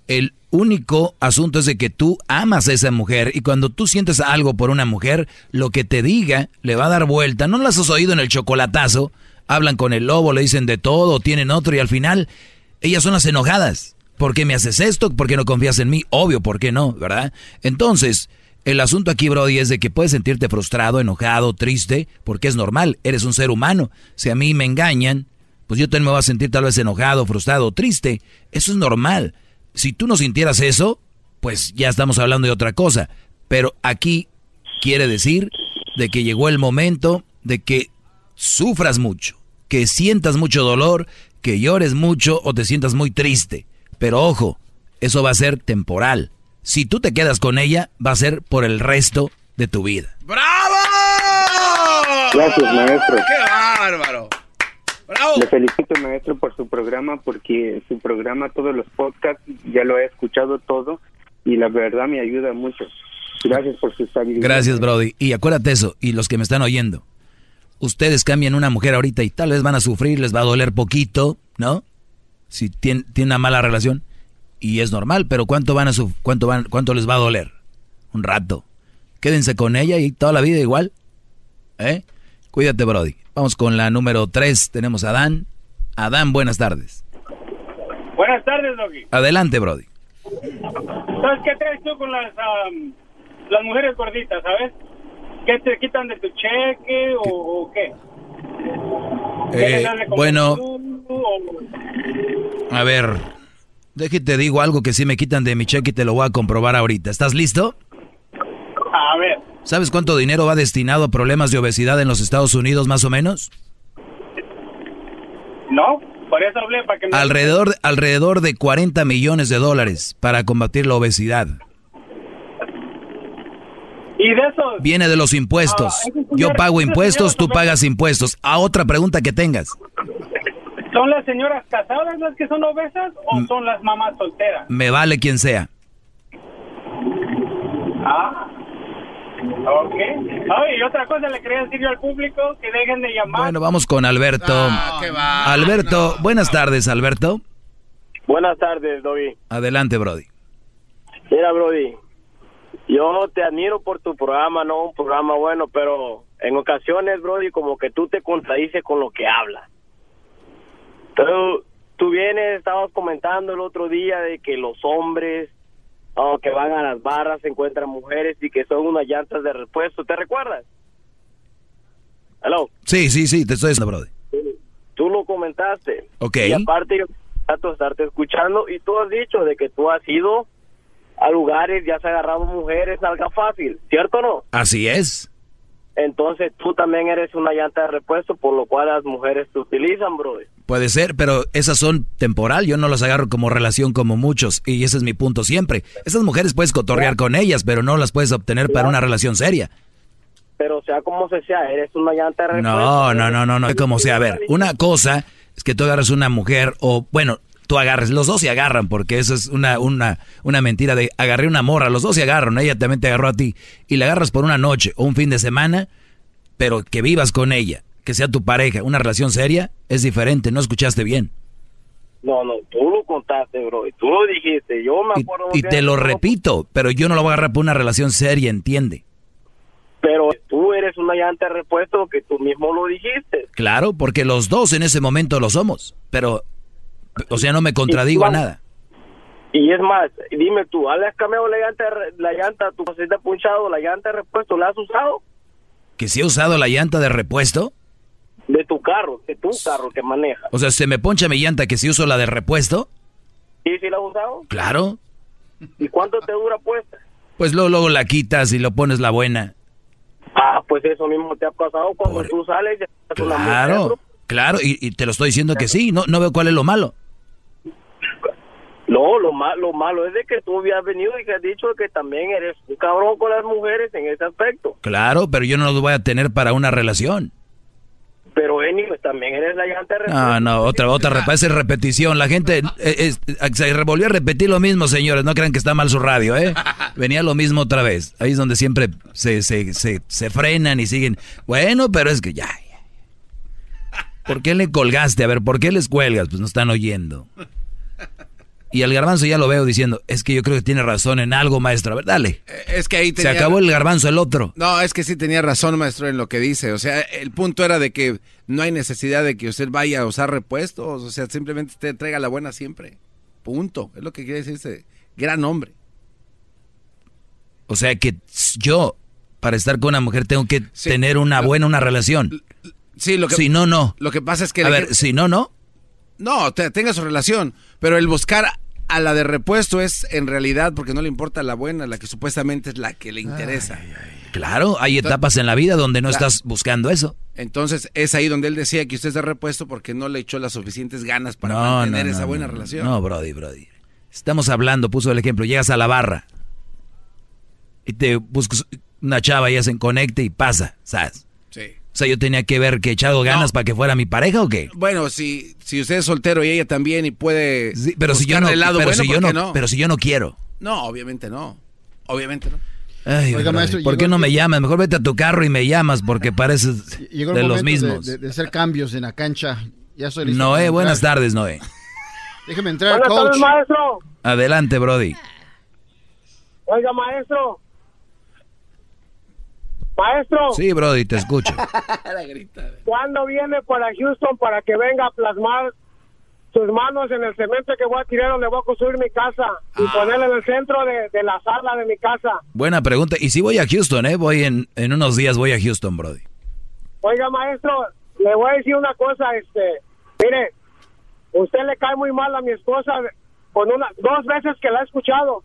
El único asunto es de que tú amas a esa mujer y cuando tú sientes algo por una mujer, lo que te diga le va a dar vuelta. ¿No las has oído en el chocolatazo? Hablan con el lobo, le dicen de todo, tienen otro y al final ellas son las enojadas. ¿Por qué me haces esto? ¿Por qué no confías en mí? Obvio, ¿por qué no? ¿Verdad? Entonces, el asunto aquí, Brody, es de que puedes sentirte frustrado, enojado, triste, porque es normal, eres un ser humano. Si a mí me engañan, pues yo también me voy a sentir tal vez enojado, frustrado, triste. Eso es normal. Si tú no sintieras eso, pues ya estamos hablando de otra cosa. Pero aquí quiere decir de que llegó el momento de que sufras mucho, que sientas mucho dolor, que llores mucho o te sientas muy triste. Pero ojo, eso va a ser temporal si tú te quedas con ella, va a ser por el resto de tu vida. ¡Bravo! Gracias, maestro. ¡Qué bárbaro! ¡Bravo! Le felicito, maestro, por su programa, porque su programa, todos los podcasts, ya lo he escuchado todo y la verdad me ayuda mucho. Gracias por su sabiduría. Gracias, Brody. Y acuérdate eso, y los que me están oyendo, ustedes cambian una mujer ahorita y tal vez van a sufrir, les va a doler poquito, ¿no? Si tienen una mala relación y es normal, pero ¿cuánto van a su, cuánto van, cuánto les va a doler? Un rato. Quédense con ella y toda la vida igual. ¿Eh? Cuídate, Brody. Vamos con la número 3. Tenemos a Adán. Adán, buenas tardes. Buenas tardes, Doggy. Adelante, Brody. ¿Sabes qué traes tú con las, las mujeres gorditas, sabes? ¿Qué te quitan de tu cheque o, qué? Eh, bueno, a ver, Déjate te digo algo que si me quitan de mi cheque y te lo voy a comprobar ahorita. ¿Estás listo? A ver. ¿Sabes cuánto dinero va destinado a problemas de obesidad en los Estados Unidos, más o menos? No, por eso hablé para que me... Alrededor, alrededor de 40 millones de dólares para combatir la obesidad. ¿Y de eso? Viene de los impuestos. Ah, Yo pago impuestos, tú pagas impuestos. A otra pregunta que tengas. ¿Son las señoras casadas las que son obesas o Mm. son las mamás solteras? Me vale quien sea. Ah. Ok. Oye, y otra cosa le quería decir yo al público, que dejen de llamar. Bueno, vamos con Alberto. Ah, qué va. Alberto, buenas tardes, Alberto. Buenas tardes, Dobby. Adelante, Brody. Mira, Brody, yo te admiro por tu programa, no un programa bueno, pero en ocasiones, Brody, como que tú te contradices con lo que hablas. Tú, tú vienes, estabas comentando el otro día de que los hombres oh, que van a las barras se encuentran mujeres y que son unas llantas de repuesto. ¿Te recuerdas? Hello. Sí, sí, sí, te estoy diciendo. Tú lo comentaste. Ok. Y aparte yo trato de estarte escuchando y tú has dicho de que tú has ido a lugares y has agarrado mujeres, salga fácil, ¿cierto o no? Así es. Entonces tú también eres una llanta de repuesto, por lo cual las mujeres te utilizan, brother. Puede ser, pero esas son temporal, yo no las agarro como relación como muchos, y ese es mi punto siempre. Esas mujeres puedes cotorrear con ellas, pero no las puedes obtener para una relación seria. Pero sea como se sea, eres una llanta de repuesto. No, no, no, no, no, como sea. A ver, una cosa es que tú agarras una mujer, o bueno, tú agarres, los dos se agarran, porque eso es una, una, una mentira de agarré una morra, los dos se agarran, ella también te agarró a ti, y la agarras por una noche o un fin de semana, pero que vivas con ella, que sea tu pareja, una relación seria, es diferente, no escuchaste bien. No, no, tú lo contaste, bro, y tú lo dijiste, yo me acuerdo... Y te lo repito, pero yo no lo voy a agarrar por una relación seria, entiende. Pero tú eres una llanta de repuesto que tú mismo lo dijiste. Claro, porque los dos en ese momento lo somos, pero, o sea, no me contradigo a nada. Y es más, dime tú, ¿le has cambiado la llanta, la llanta, tu cosita punchado, la llanta de repuesto, la has usado? ¿Que si he usado la llanta de repuesto? De tu carro, de tu carro que manejas. O sea, ¿se me poncha mi llanta que si uso la de repuesto? ¿Y si la has usado? Claro. ¿Y cuánto te dura puesta? Pues luego, luego la quitas y lo pones la buena. Ah, pues eso mismo te ha pasado cuando tú sales. Ya estás una mujer, Claro, claro, y, y te lo estoy diciendo que sí, no, no veo cuál es lo malo. No, lo, ma- lo malo es de que tú habías venido y que has dicho que también eres un cabrón con las mujeres en ese aspecto. Claro, pero yo no lo voy a tener para una relación. pero anyway, también eres la llanta de. No, no, otra, otra, es repetición. La gente eh, es- se volvió a repetir lo mismo, señores. No crean que está mal su radio, ¿eh? Venía lo mismo otra vez. Ahí es donde siempre se, se, se, se frenan y siguen. Bueno, pero es que ya, ya. ¿Por qué le colgaste? A ver, ¿por qué les cuelgas? Pues no están oyendo. Y al garbanzo ya lo veo diciendo, es que yo creo que tiene razón en algo, maestro. A ver, dale. Eh, Es que ahí Se tenía... acabó el garbanzo, el otro. No, es que sí tenía razón, maestro, en lo que dice. O sea, el punto era de que no hay necesidad de que usted vaya a usar repuestos. O sea, simplemente te traiga la buena siempre. Punto. Es lo que quiere decir ese gran hombre. O sea que yo, para estar con una mujer, tengo que tener una buena, una relación. Sí, lo que... Si no, no. Lo que pasa es que... A ver, si no, no. No, te- tenga su relación. Pero el buscar a la de repuesto es en realidad porque no le importa la buena, la que supuestamente es la que le interesa. Claro, hay etapas en la vida donde no Claro. estás buscando eso. Entonces es ahí donde él decía que usted es de repuesto porque no le echó las suficientes ganas para No, mantener no, esa buena relación. No, Brody, Brody. Estamos hablando, puso el ejemplo, llegas a la barra y te buscas una chava y hacen conecte y pasa, ¿sabes? Sí. O sea, yo tenía que ver que he echado ganas para que fuera mi pareja o qué? Bueno, si, si usted es soltero y ella también y puede Pero si yo no, lado pero bueno, si yo ¿por no, qué no? pero si yo no quiero. No, obviamente no. Obviamente no. Ay, Oiga, maestro, ¿por qué no el me llamas? Mejor vete a tu carro y me llamas porque pareces Llegó el de los mismos. De, de hacer cambios en la cancha. Ya listo. Noé, buenas tardes, Noé. Déjeme entrar, Buenas coach. tardes, maestro. Adelante, Brody. Oiga, maestro. Maestro, Sí, Brody, te escucho. ¿cuándo viene para Houston para que venga a plasmar sus manos en el cemento que voy a tirar donde voy a construir mi casa y ponerla en el centro de, de la sala de mi casa? Buena pregunta. Y si voy a Houston, ¿eh? Voy en, en unos días voy a Houston, Brody. Oiga, maestro, le voy a decir una cosa, este, mire, usted le cae muy mal a mi esposa con una, dos veces que la he escuchado,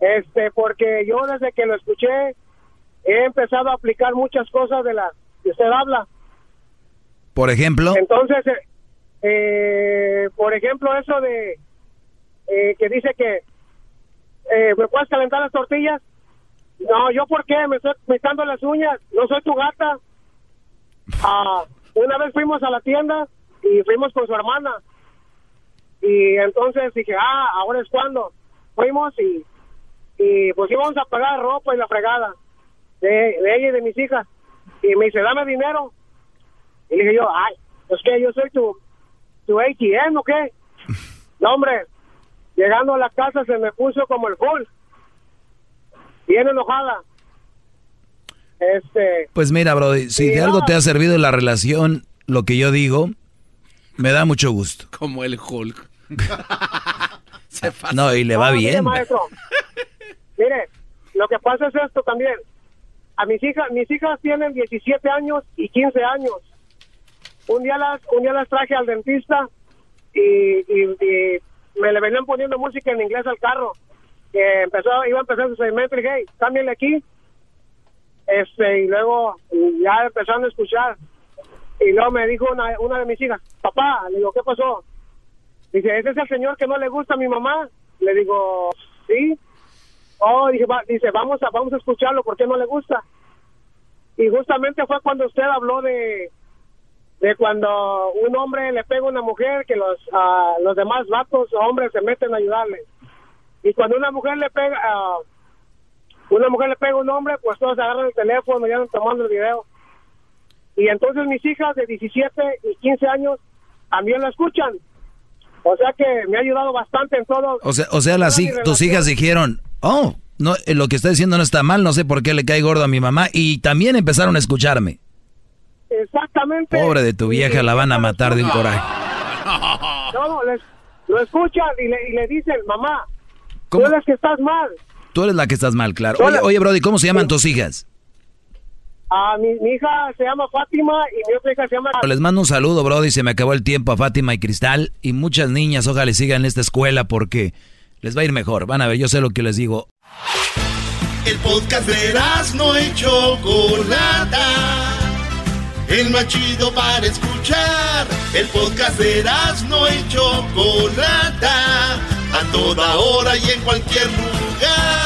este, porque yo desde que lo escuché he empezado a aplicar muchas cosas de las que usted habla. Por ejemplo, Entonces, eh, eh, por ejemplo, eso de eh, que dice que eh, me puedes calentar las tortillas. No, yo por qué me estoy pintando las uñas, no soy tu gata. Ah, una vez fuimos a la tienda y fuimos con su hermana. Y entonces dije, ah, ahora es cuando. Fuimos y, y pues íbamos a pagar ropa y la fregada de, de ella y de mis hijas. Y me dice, dame dinero. Y le dije yo, ay, pues que yo soy tu, tu ATM o qué. No, hombre, llegando a la casa se me puso como el full. Bien enojada. Este, pues mira, Brody, si de algo te ha servido la relación, lo que yo digo, me da mucho gusto. Como el Hulk. Se. No, y le va No, mire, bien. maestro. Mire, lo que pasa es esto también. A mis hijas, mis hijas tienen 17 años y 15 años. Un día las, un día las traje al dentista y, y- y me le venían poniendo música en inglés al carro. Que empezó, iba a empezar su segmento y dije, hey, cámbiale aquí. Este, y luego ya empezaron a escuchar. Y luego me dijo una, una de mis hijas, papá, le digo, ¿qué pasó? Dice, ¿ese es el señor que no le gusta a mi mamá? Le digo, sí. Oh, dije, va- dice, vamos a, vamos a escucharlo, ¿por qué no le gusta? Y justamente fue cuando usted habló de, de cuando un hombre le pega a una mujer, que los, ah, los demás vatos hombres se meten a ayudarle. Y cuando una mujer le pega, ah, una mujer le pega a un hombre, pues todos agarran el teléfono y andan tomando el video. Y entonces mis hijas de 17 y 15 años también lo escuchan. O sea que me ha ayudado bastante en todo. O sea, o sea las, tus hijas dijeron, oh, no, eh, lo que está diciendo no está mal, no sé por qué le cae gordo a mi mamá. Y también empezaron a escucharme. Exactamente. Pobre de tu vieja, la van a matar de un coraje. No, no, les- lo escuchan y le, y le dicen, mamá, tú eres que estás mal. Tú eres la que estás mal, claro. Oye, oye Brody, ¿cómo se llaman tus hijas? Ah, mi, mi hija se llama Fátima y mi otra hija se llama... Les mando un saludo, Brody. Se me acabó el tiempo a Fátima y Cristal. Y muchas niñas, ojalá sigan en esta escuela porque les va a ir mejor. Van a ver, yo sé lo que les digo. El podcast de no y Chocolata. El más chido para escuchar. El podcast de no y Chocolata. A toda hora y en cualquier lugar.